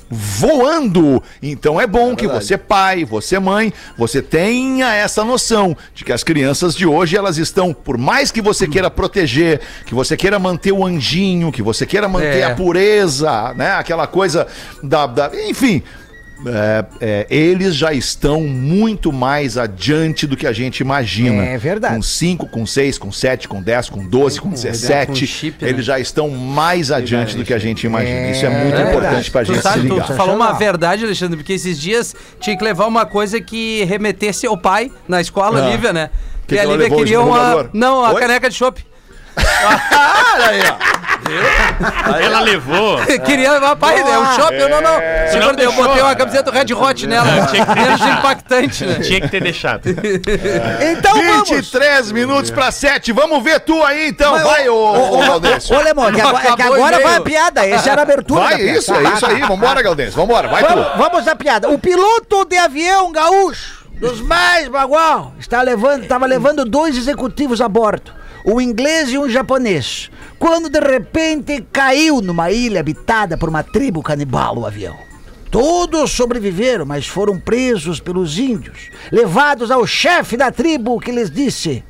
D: voando. Então é bom que você pai, você mãe, você tenha essa noção de que as crianças de hoje elas estão, por mais que você queira proteger, que você queira manter o anjinho, que você queira manter
F: É.
D: a pureza, né? Aquela coisa da, da- enfim. É, é, eles já estão muito mais adiante do que a gente imagina.
G: É verdade.
D: Com 5, com 6, com 7, com 10, com 12, com 17.
F: com chip, né?
D: eles já estão mais adiante do que a gente imagina. Isso é muito
G: É
D: importante
G: verdade.
D: pra
F: Tu,
D: gente se
F: sabe, tu,
D: ligar.
F: tu falou uma verdade, Alexandre, porque esses dias tinha que levar uma coisa que remetesse ao pai na escola,
D: Ah.
F: Lívia, né?
D: Que
F: Que, a Lívia queria uma. Não, a
D: Oi?
F: caneca de chopp.
D: Olha *laughs* aí, ó.
E: Ela levou.
F: queria levar pai, né? O chopp, eu não, não. Eu,
E: não
F: eu
E: deixou,
F: botei uma camiseta do Red Hot nela.
E: Tinha que ter
F: Menos impactante, né?
E: Tinha que ter deixado. *laughs*
G: Então vamos.
D: 23 minutos pra 7. Vamos ver tu aí então.
G: Mas,
D: Vai, ô, ô, Galdêncio.
G: Ô, Lemão, que agora, é que agora vai a piada. Essa era a abertura.
D: Vai, isso, é isso
G: tá,
D: aí.
G: tá.
D: Vambora, Galdêncio. Vambora, vai
G: Vamos,
D: tu.
G: vamos à piada. O piloto de avião gaúcho, dos mais bagual, está levando, estava levando dois executivos a bordo, um inglês e um japonês, quando de repente caiu numa ilha habitada por uma tribo canibal o avião. Todos sobreviveram, mas foram presos pelos índios, levados ao chefe da tribo que lhes disse: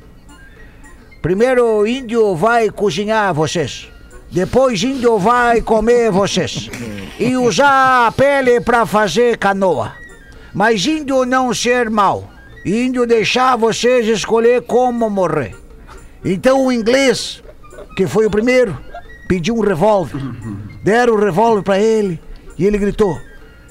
G: Primeiro o índio vai cozinhar vocês. Depois índio vai comer vocês. E usar a pele para fazer canoa. Mas índio não ser mal. Índio deixar vocês escolher como morrer. Então o inglês, que foi o primeiro, pediu um revólver. Deram o revólver para ele e ele gritou: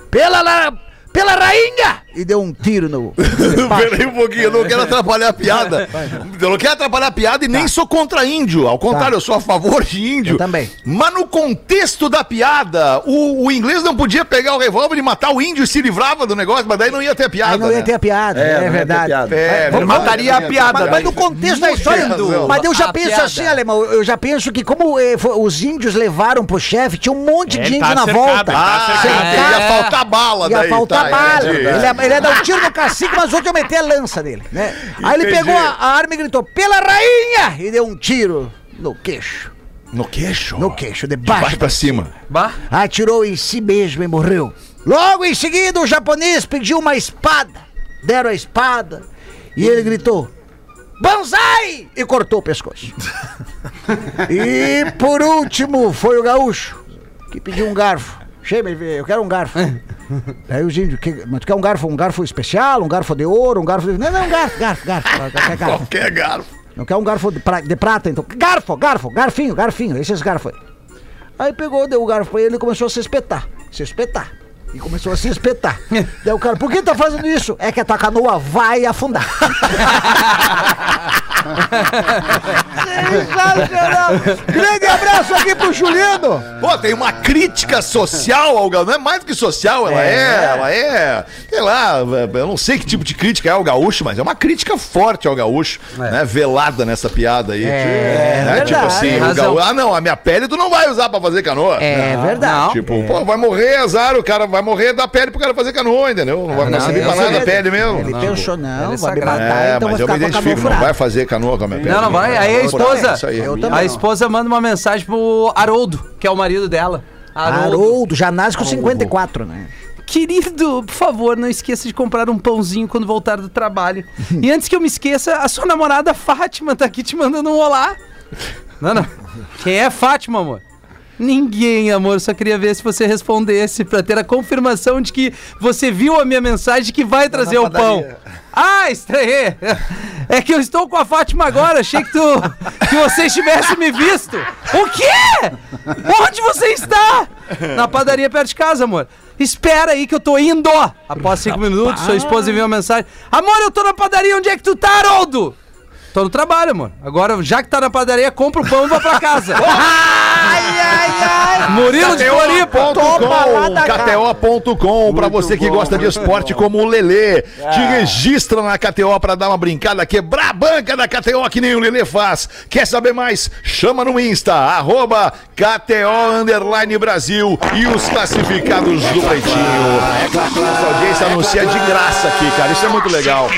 G: Pela, la- pela rainha! E deu um tiro no. *laughs*
D: Peraí um pouquinho, eu não quero atrapalhar a piada. *laughs* Eu não quero atrapalhar a piada e nem sou contra índio. Ao contrário, eu sou a favor de índio.
G: Eu também.
D: Mas no contexto da piada, o, o inglês não podia pegar o revólver e matar o índio e se livrava do negócio, mas daí não ia ter piada.
G: Aí não ia
D: né?
G: ter a piada, é,
B: não ter
G: verdade.
B: piada.
D: É,
G: Vamos-
D: mataria a piada.
G: Mas, mas no contexto da história,
D: razão.
G: mas eu já
F: A
G: penso
F: piada.
G: assim, alemão, eu já penso que como eh, fo- os índios levaram pro chefe, tinha um monte
E: É,
G: de
E: ele
G: índio
E: tá
G: na
E: cercado,
G: volta.
E: tá
D: Ah,
E: cercado.
D: ia faltar bala
G: Ia
D: daí.
G: faltar
D: tá,
G: bala. Ele ia, ele ia dar um tiro no cacique, mas outro ia meter a lança dele, né? Aí ele
D: Entendi.
G: pegou a, a arma e gritou, pela rainha! E deu um tiro no queixo.
D: No queixo?
G: No queixo,
D: De baixo pra cima.
F: Bah.
G: Atirou em si mesmo e morreu. Logo em seguida, o japonês pediu uma espada. Deram a espada e ele gritou: Banzai! E cortou o pescoço. *laughs* e por último, foi o gaúcho que pediu um garfo. Chega, eu quero um garfo. *laughs* *laughs* Aí os índios, que, mas tu quer um garfo, um garfo especial, um garfo de ouro, um garfo de. Não, não, garfo, garfo, garfo. Qualquer garfo.
D: Qualquer garfo.
G: Não quer um garfo de, pra- de prata, então. Garfo, garfo, garfinho, garfinho, esses garfos aí. Aí pegou, deu o garfo pra ele e começou a se espetar. Se espetar. E começou a se espetar. *laughs* Daí o cara, por que tá fazendo isso? É que a tua canoa vai afundar. *laughs* Sensacional! Grande abraço aqui pro Juliano!
D: Pô, tem uma crítica social ao gaúcho. Não é mais do que social, ela é. ela é. Sei lá, eu não sei que tipo de crítica é ao gaúcho, mas é uma crítica forte ao gaúcho, né? Velada nessa piada aí.
G: É,
D: né?
G: verdade.
D: Tipo assim, o gaúcho. Ah, não, a minha pele tu não vai usar pra fazer canoa.
G: É verdade.
D: Tipo, pô, vai morrer, azar, o cara vai morrer da pele pro cara fazer canoa, entendeu? Não vai
F: não,
D: servir
F: eu
D: pra nada a pele mesmo.
G: Ele
F: Não,
G: pensou, não,
F: é
G: vai me
F: sagrado.
G: matar,
D: É,
G: então
D: mas
G: vai
D: eu me identifico, não vai fazer canoa com a minha pele.
F: Não, não vai. Aí a esposa.
D: Aí.
G: Eu também
F: A esposa manda uma mensagem pro Haroldo, que é o marido dela.
G: Haroldo, já nasce com 54, né?
F: Querido, por favor, não esqueça de comprar um pãozinho quando voltar do trabalho. *laughs* e antes que eu me esqueça, a sua namorada Fátima tá aqui te mandando um olá. Não, não. Quem é Fátima, amor? Ninguém, amor. Só queria ver se você respondesse pra ter a confirmação de que você viu a minha mensagem que vai trazer o pão. Ah, estranhei. É que eu estou com a Fátima agora. Achei que tu que você estivesse me visto. O quê? Onde você está? Na padaria perto de casa, amor. Espera aí que eu tô indo. Após cinco minutos, sua esposa enviou uma mensagem. Amor, eu tô na padaria. Onde é que tu tá, Haroldo? Tô no trabalho, amor. Agora, já que tá na padaria, compra o pão e vai pra casa. *laughs*
G: Ai, ai, ai!
F: Murilo de Floripa.
D: KTO.com, pra você que gosta de esporte como o Lelê. Te registra na KTO pra dar uma brincada, quebrar a banca da KTO que nem o Lelê faz. Quer saber mais? Chama no Insta, arroba KTO Underline Brasil e os classificados do Pretinho. Nossa audiência anuncia de graça aqui, cara. Isso é muito legal.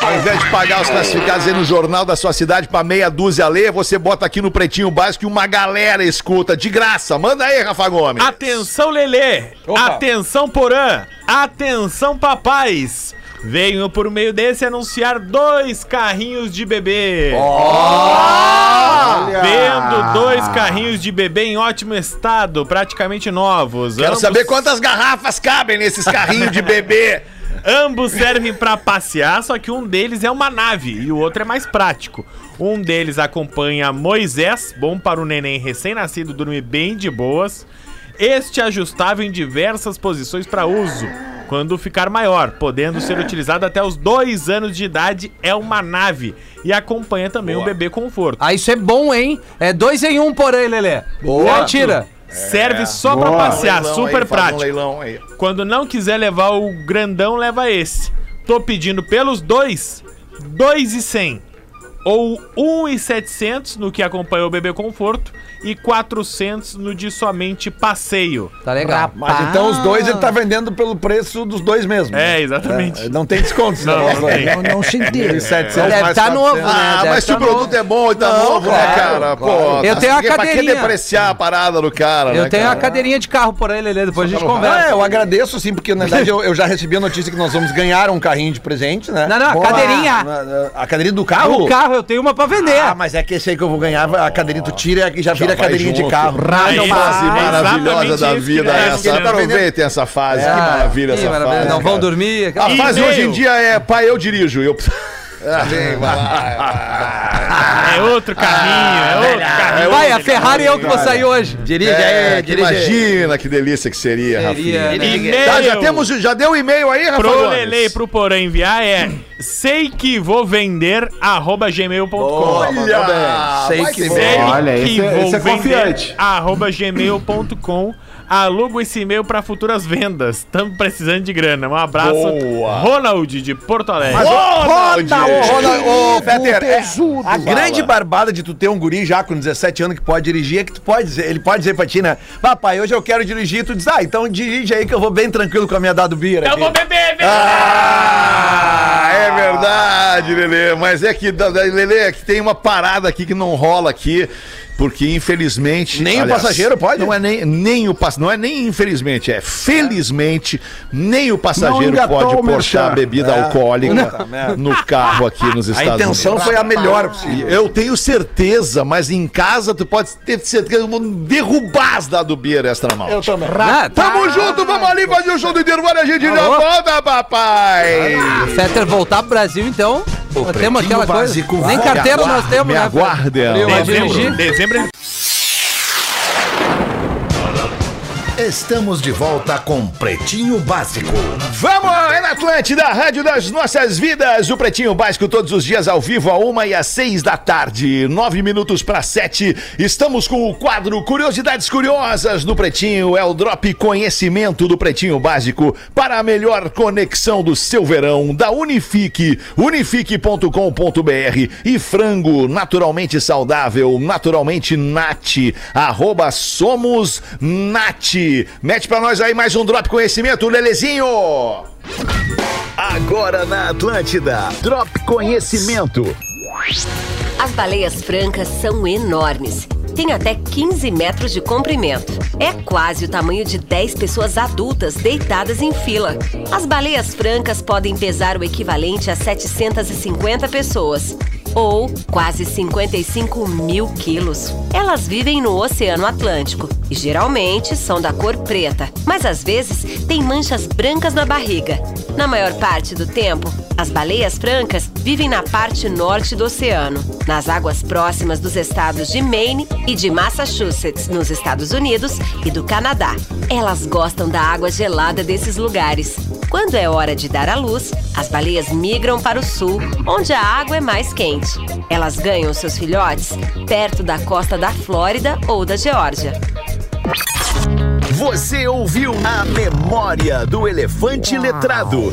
D: Ao invés de pagar os classificados aí no jornal da sua cidade pra meia dúzia ler, você bota aqui no Pretinho Básico e uma galera escuta de graça. Manda aí, Rafa Gomes.
E: Atenção, Lelê! Atenção, Porã! Atenção, papais! Venho por meio desse anunciar dois carrinhos de bebê. Vendo dois carrinhos de bebê em ótimo estado, praticamente novos.
D: Quero
E: Ambos-
D: saber quantas garrafas cabem nesses carrinhos de bebê. *laughs*
E: Ambos servem pra passear, só que um deles é uma nave e o outro é mais prático. Um deles acompanha Moisés, bom para o neném recém-nascido dormir bem de boas. Este é ajustável em diversas posições para uso, quando ficar maior, podendo ser utilizado até os dois anos de idade. É uma nave e acompanha também o bebê conforto.
F: Ah, isso é bom, hein? É dois em um por aí, Lelê.
B: Boa.
F: É, tira.
E: Serve só pra
C: Boa.
E: passear,
D: Leilão
E: super
D: aí, um
E: prático.
D: leilão aí.
E: Quando não quiser levar o grandão, leva esse. Tô pedindo pelos dois, 2,100. Ou 1,700 no que acompanha o bebê conforto e 400 no de somente passeio.
F: Tá legal.
B: Mas então os dois ele tá vendendo pelo preço dos dois mesmo.
E: É, exatamente.
B: É, não tem desconto.
E: Não, não
B: aí.
E: tem.
G: Não, não senti.
B: 700
F: Deve
B: mais
F: tá novo,
B: 400.
F: né?
D: Ah,
F: Deve
D: mas se
F: tá
D: o produto é bom e tá
B: Não,
D: novo, né,
B: claro,
D: cara? Pô,
B: claro.
F: Eu tenho a
D: pra que
F: cadeirinha.
D: depreciar a parada do cara,
F: Eu
D: né,
F: tenho
D: cara?
F: a cadeirinha de carro por aí, Lelê. Depois a gente
B: Ah,
F: conversa.
B: eu agradeço, sim, porque na verdade eu, eu já recebi a notícia que nós vamos ganhar um carrinho de presente, né?
F: Não, não, a cadeirinha.
B: Na- na- A cadeirinha do carro?
F: O carro, eu tenho uma pra vender.
B: Ah, mas é que esse aí que eu vou ganhar, a cadeirinha tu tira e já, vira a cadeirinha de
D: junto.
B: carro.
E: É
D: Que
E: isso,
D: fase
E: é
D: maravilhosa da
E: que
D: vida
E: ele-
D: essa.
E: que tá
D: Aproveitem essa fase. que maravilha
F: Ih,
D: essa
F: maravilha.
D: fase.
F: Não vão dormir.
D: A fase hoje em dia é pai, eu dirijo. Eu... Ah, vem, vai lá.
E: É outro carrinho, é outro carrinho.
F: Vai, a Ferrari eu que vou sair hoje.
B: Dirige
D: É,
B: aí, dirige
D: imagina que delícia que seria,
F: Seria,
D: Rafinha.
F: né?
E: E-mail
D: Tá, já, temos, já deu o e-mail aí, Rafa?
E: pro? Lele e pro Porã enviar é sei que vou vender arroba gmail.com.
D: Olha,
B: Sei
D: vai
B: que vou.
C: Olha, esse é- esse é confiante.
E: arroba gmail.com. Alugo esse e-mail para futuras vendas. Estamos precisando de grana. Um abraço.
D: Boa.
E: Ronald de Porto Alegre.
D: Ronald!
B: Ô, ô, Peter, é, a grande barbada de tu ter um guri já com 17 anos que pode dirigir é que tu pode dizer, ele pode dizer pra ti, né? Papai, hoje eu quero dirigir, e tu diz, ah, então dirige aí que eu vou bem tranquilo com a minha dado beer
E: Eu
B: aqui.
E: vou beber, beber.
D: Ah, é verdade, Lelê. Mas é que, da- Lelê, que tem uma parada aqui que não rola aqui. Porque infelizmente.
B: Nem o passageiro pode?
D: Não é nem, nem o pass- Não é nem infelizmente, é felizmente, nem o passageiro pode
C: o
D: portar bebida
B: É.
D: alcoólica no *laughs* carro aqui nos
B: A
D: Estados
B: intenção
D: Unidos.
B: foi a melhor possível.
D: Eu tenho certeza, mas em casa tu pode ter certeza que vão derrubar as dado beer extra mal.
B: também.
F: Ah, tá.
D: Tamo junto, vamos ali fazer o show do intervalo e a gente já volta, papai!
F: Fetter voltar pro Brasil, então. Nós temos aquela coisa. Nem carteira nós temos,
D: Me
F: né?
D: aguardem.
F: Vou
E: Dezembro,
F: dirigir.
A: Estamos de volta com Pretinho Básico.
D: Vamos, é na Atlântida, Rádio das Nossas Vidas. O Pretinho Básico todos os dias ao vivo, a uma e às seis da tarde. Nove minutos para sete. Estamos com o quadro Curiosidades Curiosas no Pretinho. É o Drop Conhecimento do Pretinho Básico para a melhor conexão do seu verão da Unifique. Unifique.com.br e frango naturalmente saudável, naturalmente nat. Arroba somos nat. Mete pra nós aí mais um Drop Conhecimento, Lelezinho.
A: Agora na Atlântida. Drop Conhecimento.
H: As baleias francas são enormes. Tem até 15 metros de comprimento. É quase o tamanho de 10 pessoas adultas deitadas em fila. As baleias francas podem pesar o equivalente a 750 pessoas. Ou quase 55 mil quilos. Elas vivem no Oceano Atlântico e geralmente são da cor preta, mas às vezes têm manchas brancas na barriga. Na maior parte do tempo, as baleias francas vivem na parte norte do oceano, nas águas próximas dos estados de Maine e de Massachusetts, nos Estados Unidos, e do Canadá. Elas gostam da água gelada desses lugares. Quando é hora de dar à luz, as baleias migram para o sul, onde a água é mais quente. Elas ganham seus filhotes perto da costa da Flórida ou da Geórgia.
A: Você ouviu a memória do elefante letrado.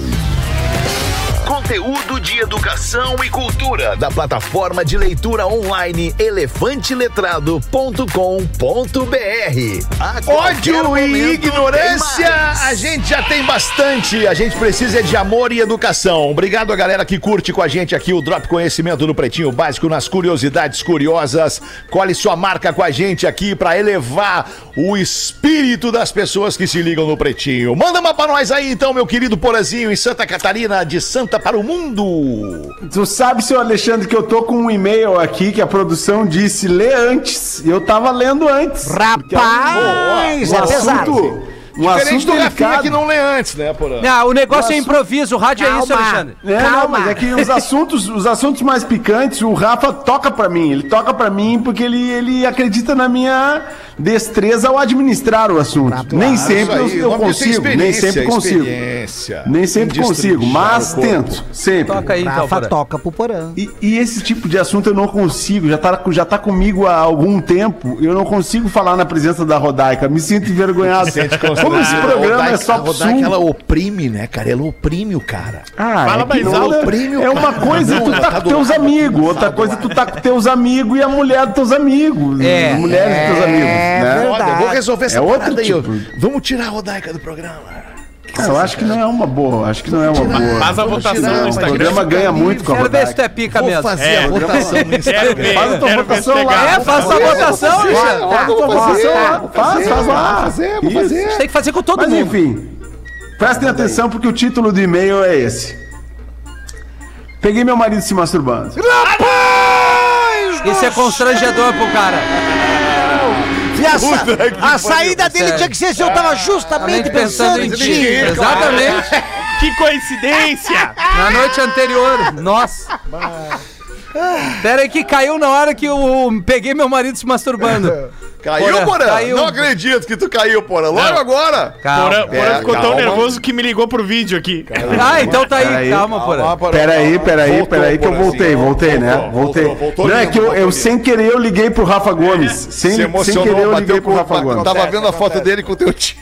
A: Conteúdo de educação e cultura da plataforma de leitura online elefanteletrado.com.br.
D: Ódio e ignorância, a gente já tem bastante. A gente precisa de amor e educação. Obrigado a galera que curte com a gente aqui o Drop Conhecimento no Pretinho Básico nas curiosidades curiosas. Colhe sua marca com a gente aqui pra elevar o espírito das pessoas que se ligam no Pretinho. Manda uma pra nós aí então, meu querido Porazinho, em Santa Catarina, de Santa para o Mundo.
C: Tu sabe, seu Alexandre, que eu tô com um e-mail aqui que a produção disse lê antes. E eu tava lendo antes.
G: Rapaz,
C: um
G: é pesado.
C: assunto, um
D: Diferente
C: assunto
D: do Rafinha
C: delicado.
D: que não lê antes, né, Porã?
F: Não, o negócio é
C: Nossa.
F: improviso, o rádio é isso,
G: Calma.
F: Alexandre.
C: É,
G: Calma.
C: não, mas é que os assuntos, os assuntos mais picantes, o Rafa toca pra mim. Ele toca pra mim porque ele, ele acredita na minha destreza ao administrar o assunto. nem sempre eu, eu
D: o é
C: consigo, nem sempre consigo. Nem sempre
D: Em
C: consigo, mas
D: o
C: tento, sempre.
F: Toca aí, então,
G: Rafa
F: Porã.
G: toca pro porã.
C: E, e esse tipo de assunto eu não consigo, já tá, já tá comigo há algum tempo, eu não consigo falar na presença da Rodaica, me sinto envergonhado. *laughs* Como esse programa é só pro sul.
D: ela oprime, né, cara? Ela oprime o cara.
C: Ah,
E: Fala
C: é
E: mais alto,
C: né?
D: prêmio,
C: É uma
D: cara.
C: coisa
D: Não,
C: tu tá
D: tá
C: com teus amigos, outra coisa tu tá com teus amigos e a mulher dos teus amigos.
G: É,
C: mulheres dos teus amigos. Né?
D: Olha, eu vou resolver essa
C: É outro
D: parada aí.
C: tipo.
D: ó. Vamos tirar a Rodaica do programa.
C: Eu acho que não é uma boa, acho que não é uma boa.
E: Faz a votação
D: tirar,
E: no
C: O
E: Instagram.
C: programa ganha muito com a
F: Quero ver se tu é pica
D: Vou
F: mesmo.
D: fazer
E: É.
D: a votação no Instagram.
C: Faz a tua votação
E: é
C: lá.
F: É, faça a votação, Alexandre.
C: Faz a tua votação lá. Faz, faz lá.
D: fazer, vou fazer.
F: A gente tem que fazer com todo
C: Mas
F: mundo.
C: enfim, prestem atenção porque o título do e-mail é esse. Peguei meu marido se masturbando.
F: Isso é constrangedor pro cara.
G: E a, sa- a saída dele
F: Sério.
G: tinha que ser se eu tava justamente
F: Além pensando
G: pensando
F: em
G: em
F: ti.
G: ti.
F: Exatamente.
E: Que coincidência!
F: Na noite anterior. Nossa. *laughs* Pera aí que caiu na hora que eu peguei meu marido se masturbando. *laughs*
D: Caiu,
F: Porã,
D: Porã?
F: caiu.
D: Não acredito que tu caiu, Porã. Logo
E: Não.
D: agora.
F: Calma.
E: Porã, Porã
D: É,
E: ficou tão
D: calma.
E: nervoso que me ligou pro vídeo aqui.
F: Ah, então tá aí.
C: Peraí.
F: Calma, porra.
C: Peraí, peraí,
D: Voltou,
C: peraí, que eu voltei, voltei, né?
D: Voltou,
C: Voltei.
D: voltou, voltou
C: Não, é que eu, eu sem querer eu liguei pro Rafa Gomes. Sem,
D: Se
C: sem querer eu liguei pro Rafa Gomes.
D: Tava vendo a foto dele com o teu tio.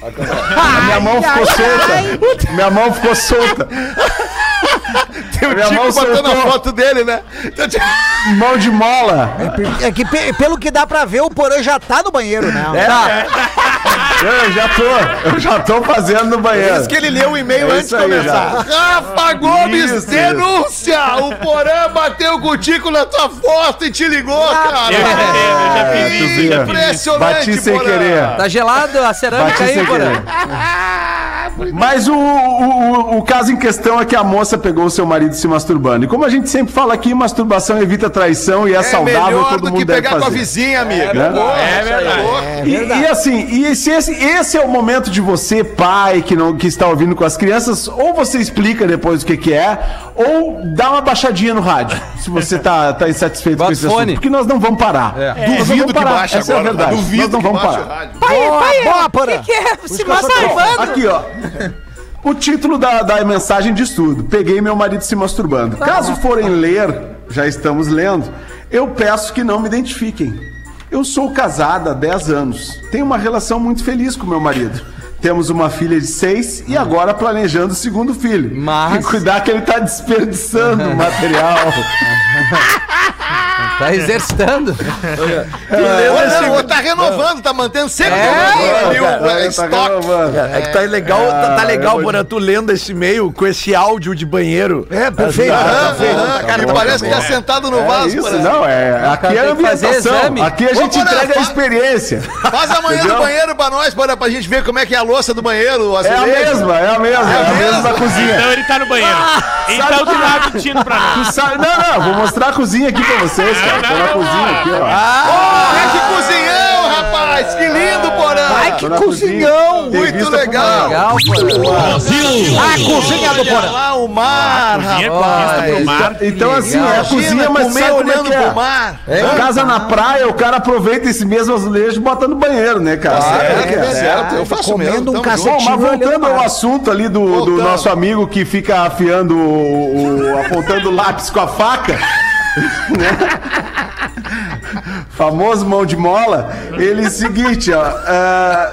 C: Minha mão ficou solta. Minha mão ficou solta. *laughs* Minha mão
D: tio batendo a foto dele, né? Teu tio-
C: Mão de mola.
G: É que pe- pelo que dá pra ver, o porã já tá no banheiro, né?
C: Eu já tô, eu já tô fazendo no banheiro.
D: Diz que ele leu o e-mail
C: É
D: antes de
C: isso
D: começar. Rafa Gomes,
C: Isso,
D: denúncia! O Porã bateu contigo na tua foto e te ligou, cara!
E: Eu já fiz, eu já fiz
C: É,
E: isso, eu já fiz isso.
D: Impressionante,
C: Bati sem
D: Porã.
C: querer.
F: Tá gelado a cerâmica
C: Bati
F: aí,
C: querer. *laughs* Mas o, o, o- o caso em questão é que a moça pegou o seu marido se masturbando. E como a gente sempre fala aqui, masturbação evita traição e é,
D: É
C: saudável, todo
D: do
C: mundo
D: que
C: deve
D: pegar com a
C: fazer.
D: vizinha, amigo.
C: né?
D: Pô,
E: É
D: isso aí
E: verdade.
C: E, e assim, e se esse, esse é o momento de você, pai, que, não, que está ouvindo com as crianças, ou você explica depois o que, que é, ou dá uma baixadinha no rádio, se você tá, tá insatisfeito
F: Bota
C: com esse
F: fone.
C: assunto. Porque nós não vamos parar.
F: É.
D: Duvido
C: vamos
D: que baixe
C: essa é a
D: agora.
C: verdade.
D: Duvido
C: nós não
D: que
C: vamos
D: o
C: parar.
D: rádio.
G: Boa, boa, porã.
F: que é? Se masturbando.
C: Aqui, ó. O título da, da mensagem diz tudo. Peguei meu marido se masturbando. Caso forem ler, já estamos lendo, eu peço que não me identifiquem. Eu sou casada há 10 anos. Tenho uma relação muito feliz com meu marido. Temos uma filha de 6 e agora planejando o segundo filho.
F: Mas-
C: Tem que cuidar que ele tá desperdiçando o *laughs* material. *laughs*
F: Tá exercitando.
D: Olha, tá renovando, tá mantendo sempre
F: É,
D: o
C: Tá
D: é, estoque.
C: renovando.
B: É que tá legal, tá, tá legal, Porã, tu lendo esse e-mail com esse áudio de banheiro.
G: É, perfeito.
D: Aham,
G: perfeito.
D: aham, cara,
C: bom,
D: parece
C: tá
D: que tá sentado no
C: É
D: vaso,
C: isso, não, é. Aqui é ambientação. Aqui a gente entrega a experiência.
D: Faz amanhã no banheiro pra nós, Porã, pra gente ver como é que é a louça do banheiro,
C: É a mesma, é a mesma, é a mesma da cozinha.
E: Então ele tá no banheiro. Então tu tá mentindo pra nós.
C: Não, não, vou mostrar a cozinha aqui pra vocês, cara. Tô na cozinha aqui, ó.
D: Ah, que cozinhão, rapaz! Que lindo, Porã!
G: Ai, que cozinhão!
D: Muito legal.
F: Legal, porra.
G: A cozinha do
D: Olha
G: porã.
D: lá o mar,
E: com
D: rapaz!
E: mar.
C: Então, assim, é a cozinha, mas como é
D: olhando
C: que é?
D: pro mar.
C: É, casa na praia, o cara aproveita esse mesmo azulejo e bota no banheiro, né, cara? É que
D: É,
C: é?
D: certo, eu faço
G: comendo
D: mesmo.
G: um.
C: Bom, mas voltando ao assunto ali do, nosso amigo que fica afiando o, o- apontando o lápis com a faca? *laughs* Famoso mão de mola, ele é o seguinte, ó. ah,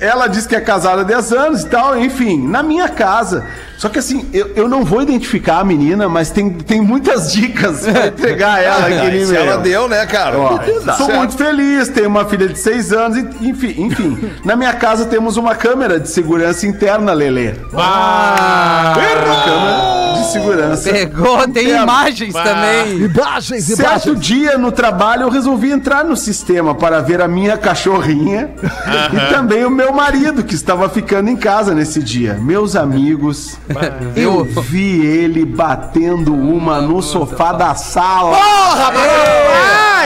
C: ela diz que é casada há 10 anos e tal, enfim, na minha casa Só que assim, eu, eu não vou identificar a menina, mas tem, tem muitas dicas pra *laughs* entregar ela aqui no
D: Se ela deu, né, cara?
C: Ó, sou
D: Certo.
C: muito feliz, tenho uma filha de seis anos, enfim, enfim. *laughs* Na minha casa temos uma câmera de segurança interna, Lelê.
F: Ah,
C: Uma câmera segurança.
F: pegou, tem
C: interna.
F: imagens também.
G: Imagens,
C: Certo dia no trabalho eu resolvi entrar no sistema para ver a minha cachorrinha e também o meu marido que estava ficando em casa nesse dia. Meus amigos, eu vi ele batendo uma no sofá da sala.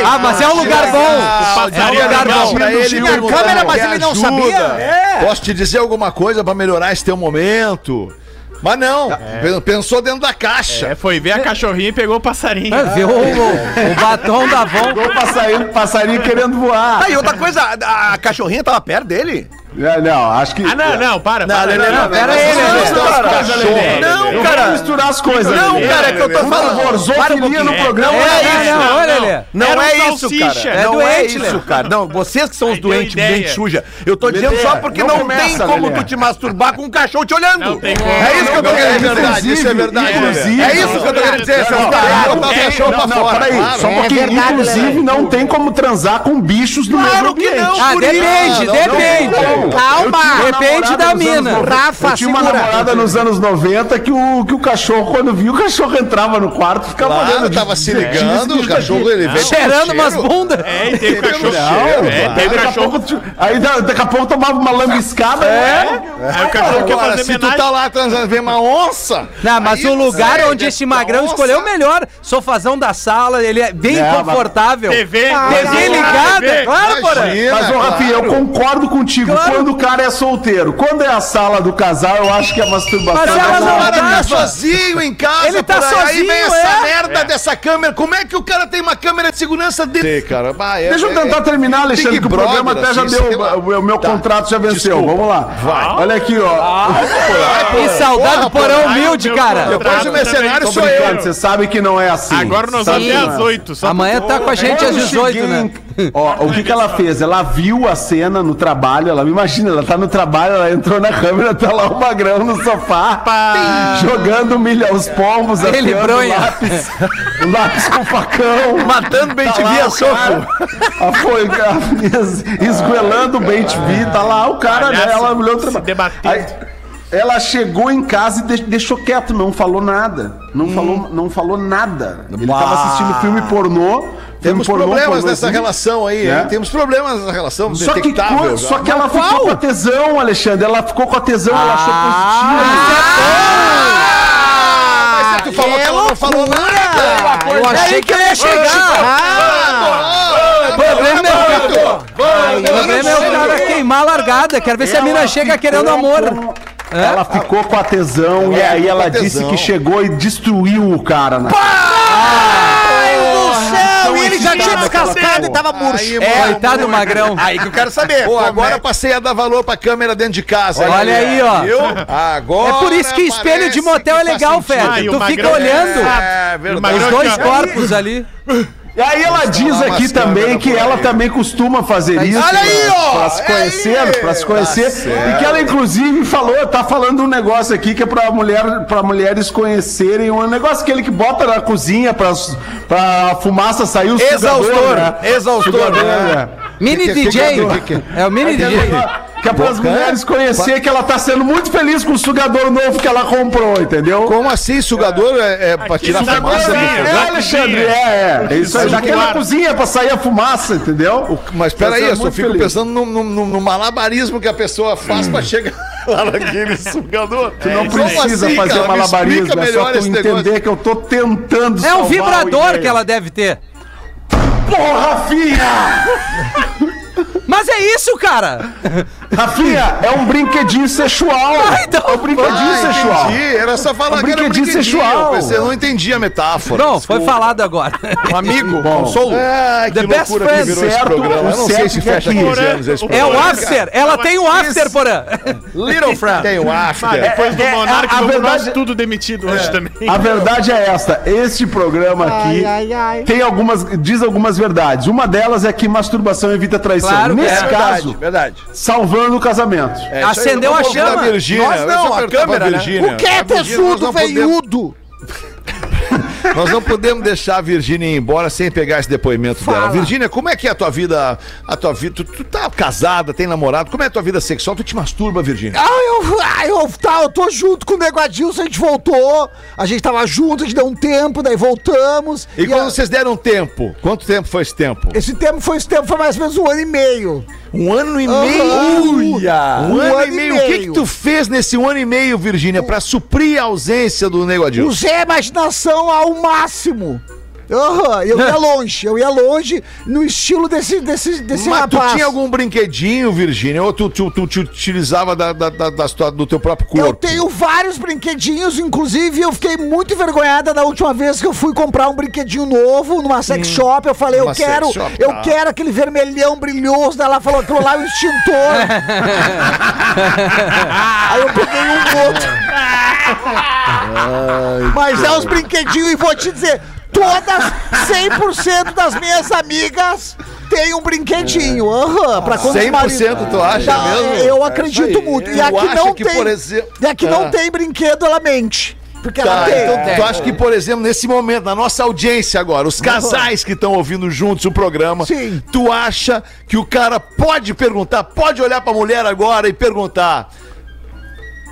F: Ah, mas é um lugar bom. É um lugar bom.
D: pra ele
G: tinha câmera, mas
D: "Quer
G: ele não sabia?" É.
D: Posso te dizer alguma coisa pra melhorar esse teu momento? Mas não, pen- pensou dentro da caixa.
E: É, foi ver a cachorrinha e pegou o passarinho.
F: É, Viu o, o batom da avó.
C: O passarinho, passarinho querendo voar.
B: Ah, e outra coisa, a, a cachorrinha tava perto dele?
C: É, Não, acho que.
E: Ah, não, não, para. para,
B: Lelê,
E: não,
B: não,
F: Pera aí,
C: Não,
F: Lelê.
C: não,
B: Não,
C: cara.
B: cara.
C: misturar as coisas.
B: Não,
C: Lelê.
B: cara, é que eu tô falando. Para pouquinho.
C: no programa.
B: Não é
F: É,
B: isso.
F: não, olha, Lelê.
B: Não é isso, cara.
F: É
B: não
F: doente,
B: é isso, cara. Não, vocês que são os doentes,
E: ideia.
B: mente suja. Eu tô dizendo só porque
C: não
B: não, tem como tu te masturbar com um cachorro te olhando.
E: Não tem como.
B: É isso que eu tô
D: É
B: querendo dizer.
D: isso é verdade.
C: Inclusive,
B: É isso que eu tô querendo dizer.
C: Não, não,
B: botar o
C: é-
B: cachorro
C: não,
B: pra
C: não,
B: fora.
C: peraí,
B: Claro.
C: só
G: verdade,
C: Inclusive, não tem como transar com bichos no
B: Claro
C: mesmo
B: que
C: ambiente.
B: não,
F: Ah,
B: isso.
F: depende,
D: não,
G: Calma.
F: Depende da mina.
C: 90.
G: Rafa,
C: eu tinha uma
G: segura.
C: namorada nos anos 90 que o, que o cachorro, quando via, o cachorro entrava no quarto e ficava
D: Claro,
C: olhando.
D: tava se ligando, o cachorro ele veio
F: Cheirando umas bundas.
E: É, e tem o cachorro. É,
C: aí
E: tem o
C: daqui a
E: cachorro.
C: Aí da- daqui a pouco tomava uma lambiscada. É.
E: Aí o cachorro quer fazer
D: se tu tá lá transando, vem uma onça.
F: Não, mas o lugar
D: é,
F: onde esse magrão escolheu o melhor. Sofazão da sala, ele é bem
C: É,
F: confortável.
E: TV,
F: TV ligada, claro, porra.
C: Mas, ô. Rafinha, eu concordo contigo.
F: Claro.
C: Quando o cara é solteiro, quando é a sala do casal, eu acho que é masturbação.
F: Mas ela não
D: o cara
F: tá,
D: sozinho em casa,
F: Ele tá
D: por aí,
F: sozinho,
D: vem essa
F: é.
D: merda dessa câmera. Como é que o cara tem uma câmera de segurança dele? cara. Bah, é-
C: Deixa eu
D: é-
C: tentar terminar, Alexandre,
D: Big
C: que o programa até já deu. O meu,
D: Tá.
C: contrato já venceu.
D: Desculpa.
C: Vamos lá. Olha aqui, ó.
F: Que saudade do porão humilde, cara.
D: Depois o mercenário sou eu.
C: você sabe que não é assim.
E: Agora nós vamos até
C: não é
E: às 8. Só
F: Amanhã tá com a gente
C: Quando
F: às
C: eu
F: 18,
C: cheguei
F: né?
C: Ó, o que, que ela fez? Ela viu a cena no trabalho, ela imagina, ela tá no trabalho, ela entrou na câmera, tá lá o magrão no sofá, jogando milho aos pombos,
F: Ele bronha.
C: o lápis, o lápis com facão,
B: Matando bem te
C: Tá
B: via
C: o
B: soco.
C: cara, a foi, a- esguelando o bem tá lá o cara, né? Ela olhou o trabalho. Aí, ela chegou em casa e de- deixou quieto, não falou nada. Não, falou, não falou nada. Ele tava assistindo filme pornô.
D: Temos problemas nessa relação aí,
C: É.
D: hein? Ttemos problemas nessa relação
C: Só que, só que ela ficou com a tesão, Alexandre. Ela ficou com a tesão, ela achou
D: Ah, mas tu falou que ela não falou nada.
F: Eu achei que eu ia chegar. O problema é o problema é o cara queimar a largada. Quero ver se a mina chega querendo amor.
C: Ela ficou com a tesão e aí ela disse que chegou e destruiu o cara. Né?
G: Ele já tinha descascado e tava murcho.
D: Aí,
F: É, coitado do magrão.
B: Aí que eu quero saber.
D: Pô,
B: como
D: agora
B: é-
D: passei a dar valor pra câmera dentro de casa. hein?
F: Olha aí, ó.
D: Viu? Agora
F: É por isso que espelho de motel é legal,
E: o
F: Tu fica olhando
D: É
E: O
D: verdade.
E: magrão
F: os dois corpos ali. *laughs*
C: E aí ela diz
D: lá
C: aqui também que ela também costuma fazer isso.
D: Olha aí,
C: pra-
D: ó!
C: Pra se
D: É
C: conhecer, pra se conhecer.
D: Tá certo.
C: e que ela, inclusive, falou, tá falando um negócio aqui que é pra, mulher, pra mulheres conhecerem um negócio aquele que bota na cozinha pra, pra fumaça sair o
B: Exaustor,
C: sugador, né?
B: exaustor,
C: Sugador,
B: né?
C: né?
F: Mini
D: que- que-
F: DJ.
D: que- que-
F: É o mini DJ.
C: Que é para as mulheres conhecer que ela tá sendo muito feliz com o sugador novo que ela comprou, entendeu?
D: Como assim, sugador é, é pra tirar fumaça?
E: é-
C: É, Alexandre, é, é. É isso aí.
E: O
C: é
E: claro.
C: cozinha pra sair a fumaça, entendeu?
D: Mas peraí,
C: sendo
D: eu só fico
C: feliz.
D: pensando no, no- no- no malabarismo que a pessoa faz pra chegar *laughs* lá naquele sugador.
C: Tu não
D: Como
C: precisa
D: assim,
C: fazer
D: cara?
C: Malabarismo, é só tu entender
D: negócio.
C: que eu tô tentando
F: É um
C: o
F: vibrador que ela deve ter.
C: Porra, Rafinha!
F: Mas é isso, cara. *laughs*
C: Rafinha, é um brinquedinho sexual. *laughs*
F: Ah, então,
C: é um brinquedinho
D: Ah,
C: sexual.
D: entendi. Era só falar
C: Um
D: que era
C: brinquedinho sexual.
D: Eu pensei, eu não entendi a metáfora.
F: Não, foi falado agora.
B: Um amigo, *laughs*
C: Bom.
B: consolo.
D: Ai, que
F: The best
D: loucura que
F: friends,
D: virou esse
C: certo,
D: programa. Eu não
C: o
D: sei se
C: é
D: fecha
C: que-
D: 15 anos esse
F: É
D: programa.
F: o after. Ela tem um after, porã.
B: Little friend.
D: Tem o after.
E: Depois do
C: É, é,
E: Monark,
C: a verdade-
E: tudo demitido hoje também.
C: A verdade é esta, este programa aqui tem algumas, diz algumas verdades. Uma delas é que masturbação evita traição.
F: Claro
C: Nesse
F: é.
C: caso,
B: Verdade, verdade.
C: salvando plano do casamento.
D: É,
F: Acendeu
D: vamos
F: a chama.
D: Virgínia.
B: Nós não, a câmera, né?
D: Virgínia.
G: O que é
D: podemos-
G: veiudo? *laughs*
D: Nós não podemos deixar a Virgínia ir embora sem pegar esse depoimento
G: Fala.
D: dela. Virgínia, como é que é a tua vida? A tua vida. Tu, tu tá casada, tem namorado? Como é a tua vida sexual? Tu te masturba, Virgínia?
G: Ah, eu, ah, eu, tá, eu tô junto com o Nego Adilson, a gente voltou, a gente tava junto, a gente deu um tempo, daí voltamos.
D: E, quando
G: a-
D: vocês deram tempo? Quanto tempo foi esse tempo?
G: Esse tempo foi, esse tempo foi mais ou menos um ano e meio.
D: Um ano e meio?
B: Uia!
D: Um, ano, e meio. O que, que tu fez nesse um ano e meio, Virgínia, pra suprir a ausência do Nego Adilson?
G: Usei a imaginação ao máximo. Aham, eu ia *laughs* longe, eu ia longe no estilo desse, desse, desse
D: Mas tu
G: rapaz.
D: tinha algum brinquedinho, Virgínia? Ou tu, tu, tu te utilizava da, da, da, da do teu próprio corpo?
G: Eu tenho vários brinquedinhos, inclusive eu fiquei muito envergonhada da última vez que eu fui comprar um brinquedinho novo numa sex shop. Eu falei, eu quero,
D: shop,
G: eu
D: tá.
G: quero aquele vermelhão brilhoso. Ela falou, aquilo lá é o extintor. *laughs* Aí eu peguei um outro. *laughs* Mas é os brinquedinhos e vou te dizer, todas, 100% das minhas amigas têm um brinquedinho. Aham, pra quando os
D: 100%
G: maridos-
D: tu acha
G: Tá,
D: mesmo?
G: Eu acredito muito. E
D: Tu
G: a que
D: acha
G: não
D: que,
G: tem,
D: exemplo-
G: e a que
D: Ah.
G: não tem brinquedo, ela mente. Porque ela
D: Tá,
G: tem.
D: então tu acha que, por exemplo, nesse momento, na nossa audiência agora, os casais que estão ouvindo juntos o programa,
G: Sim.
D: tu acha que o cara pode perguntar, pode olhar pra mulher agora e perguntar: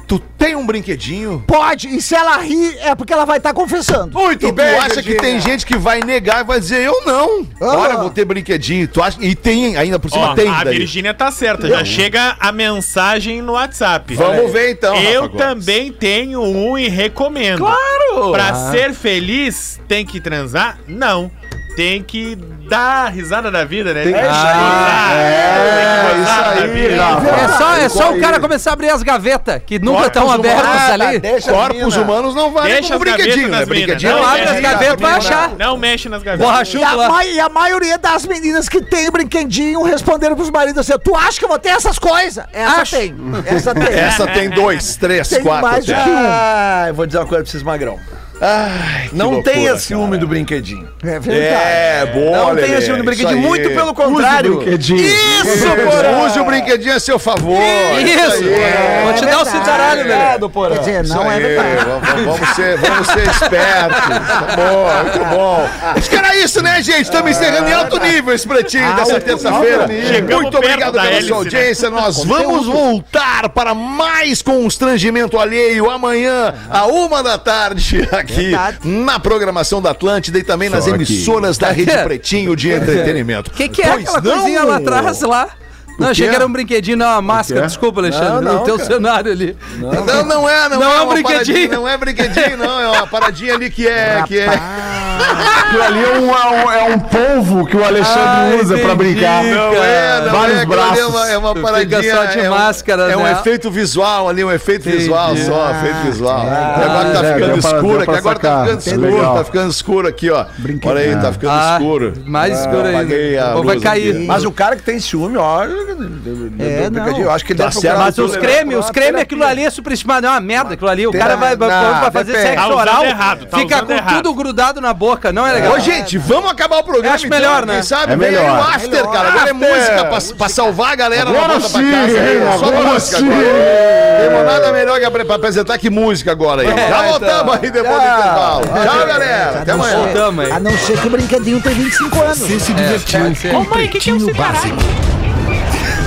D: Tu tem um brinquedinho?
G: Pode, e se ela rir, é porque ela vai estar confessando.
D: Muito e tu acha que tem gente que vai negar e vai dizer, eu não.
G: Ah.
D: Olha, vou ter brinquedinho. Tu acha... E tem, ainda por cima
E: Ó,
D: tem
E: a
D: daí.
E: Virgínia tá certa, já chega a mensagem no WhatsApp.
D: Vamos ver então,
E: Eu
D: Rafa Gomes.
E: também tenho um e recomendo. Claro! Pra ser feliz, tem que transar? Não. Tem que dar a risada da vida, né? Tem que
C: Ah, é, isso aí, Rafa.
F: É só, é só o cara começar a abrir as gavetas, que nunca estão abertas ali.
B: Deixa as
D: Corpos
B: mina.
D: humanos não valem
E: Deixa
D: como
E: as gavetas
D: brinquedinho, né? Brinquedinho
F: Não
D: é
F: abre as gavetas, vai achar.
E: Não mexe nas gavetas.
G: E
F: Borrachudo
G: a,
F: lá.
G: ma- e a maioria das meninas que tem brinquedinho responderam pros maridos assim: Tu acha que eu vou ter essas coisas? Essa
F: Acho.
G: tem. Essa tem. *laughs*
D: Essa tem dois, três,
G: Tem
D: quatro.
G: mais do que um.
B: Ah, eu vou dizer uma coisa pra vocês, Magrão.
D: Ai, que
B: Não
D: loucura,
B: tenha ciúme
D: cara.
B: do brinquedinho.
G: É verdade.
D: É, boa,
B: Não
D: Lelê,
B: tenha ciúme do brinquedinho.
D: isso.
B: Muito pelo contrário.
C: brinquedinho.
B: Isso,
D: Porã. Use o brinquedinho a seu favor.
F: Isso! Vou te dar o
G: verdade.
F: cintaralho, velho.
B: Obrigado, Porã.
G: Quer dizer,
D: Isso
G: não é verdade.
D: vamos, ser, vamos ser espertos. Tá bom, muito bom. Acho que era isso, né, gente? Estamos encerrando em alto nível esse pretinho dessa
G: Alto
D: terça-feira. Muito obrigado pela
E: hélice,
D: sua
E: né?
D: audiência. Nós vamos voltar para mais constrangimento alheio amanhã, à uma da tarde, aqui
G: Verdade.
D: na programação da Atlântida e também nas
C: Só aqui.
D: emissoras da Rede *laughs* Pretinho de *laughs* Entretenimento.
F: O que, que é
D: Pois
F: aquela
D: não?
F: coisinha lá atrás lá? Não, achei que era um brinquedinho, não, uma máscara. Desculpa, Alexandre,
B: Não,
F: no
B: não,
F: teu
B: cara.
F: cenário ali. *laughs*
D: Não, não é, não,
F: Não
D: é,
F: é um brinquedinho.
D: Não é brinquedinho, não. É uma paradinha ali que é. Que é...
C: Aquilo ali é um, é um, é um polvo que o Alexandre
F: Ah,
C: usa pra
F: entendi,
C: brincar.
D: Não é, não
C: Vários
D: é, aquilo ali
C: braços.
D: é uma, é uma paradinha.
F: fica só de
D: é um,
F: máscara,
D: É um
F: né?
D: efeito visual ali, um efeito visual só, efeito visual. que agora tá
C: é,
D: ficando
C: pra-
D: escuro aqui,
C: pra
D: agora tá ficando
C: Bem
D: escuro, tá ficando escuro aqui, ó. Olha aí, tá ficando
F: Ah,
D: escuro.
F: Mais escuro ainda. Ou vai cair.
B: Mas o cara que tem ciúme, ó.
G: É, não.
B: Eu acho que ele
D: Tá
B: deve procurar
F: Mas os
B: né?
F: os cremes, aquilo ali é superestimado. É uma merda aquilo ali. O
B: Tem-
F: cara vai, vai, fazer
B: depende.
F: sexo
E: Tá
F: oral,
E: errado, tá
F: fica com
E: errado.
F: tudo grudado na boca. Não é legal.
D: Ô, gente, vamos acabar o programa.
F: Acho melhor, né?
D: Quem sabe?
C: É
D: Vem aí
C: melhor.
D: o after, cara. Agora é música pra, pra salvar a galera na volta pra casa. Só música agora. Temos nada melhor que pra apresentar que música agora aí. Já voltamos aí depois do intervalo. Tchau, galera. Até amanhã.
F: Voltamos aí.
G: A não ser que o brinquedinho tem 25 anos.
A: Você se divertiu com o Pretinho Básico.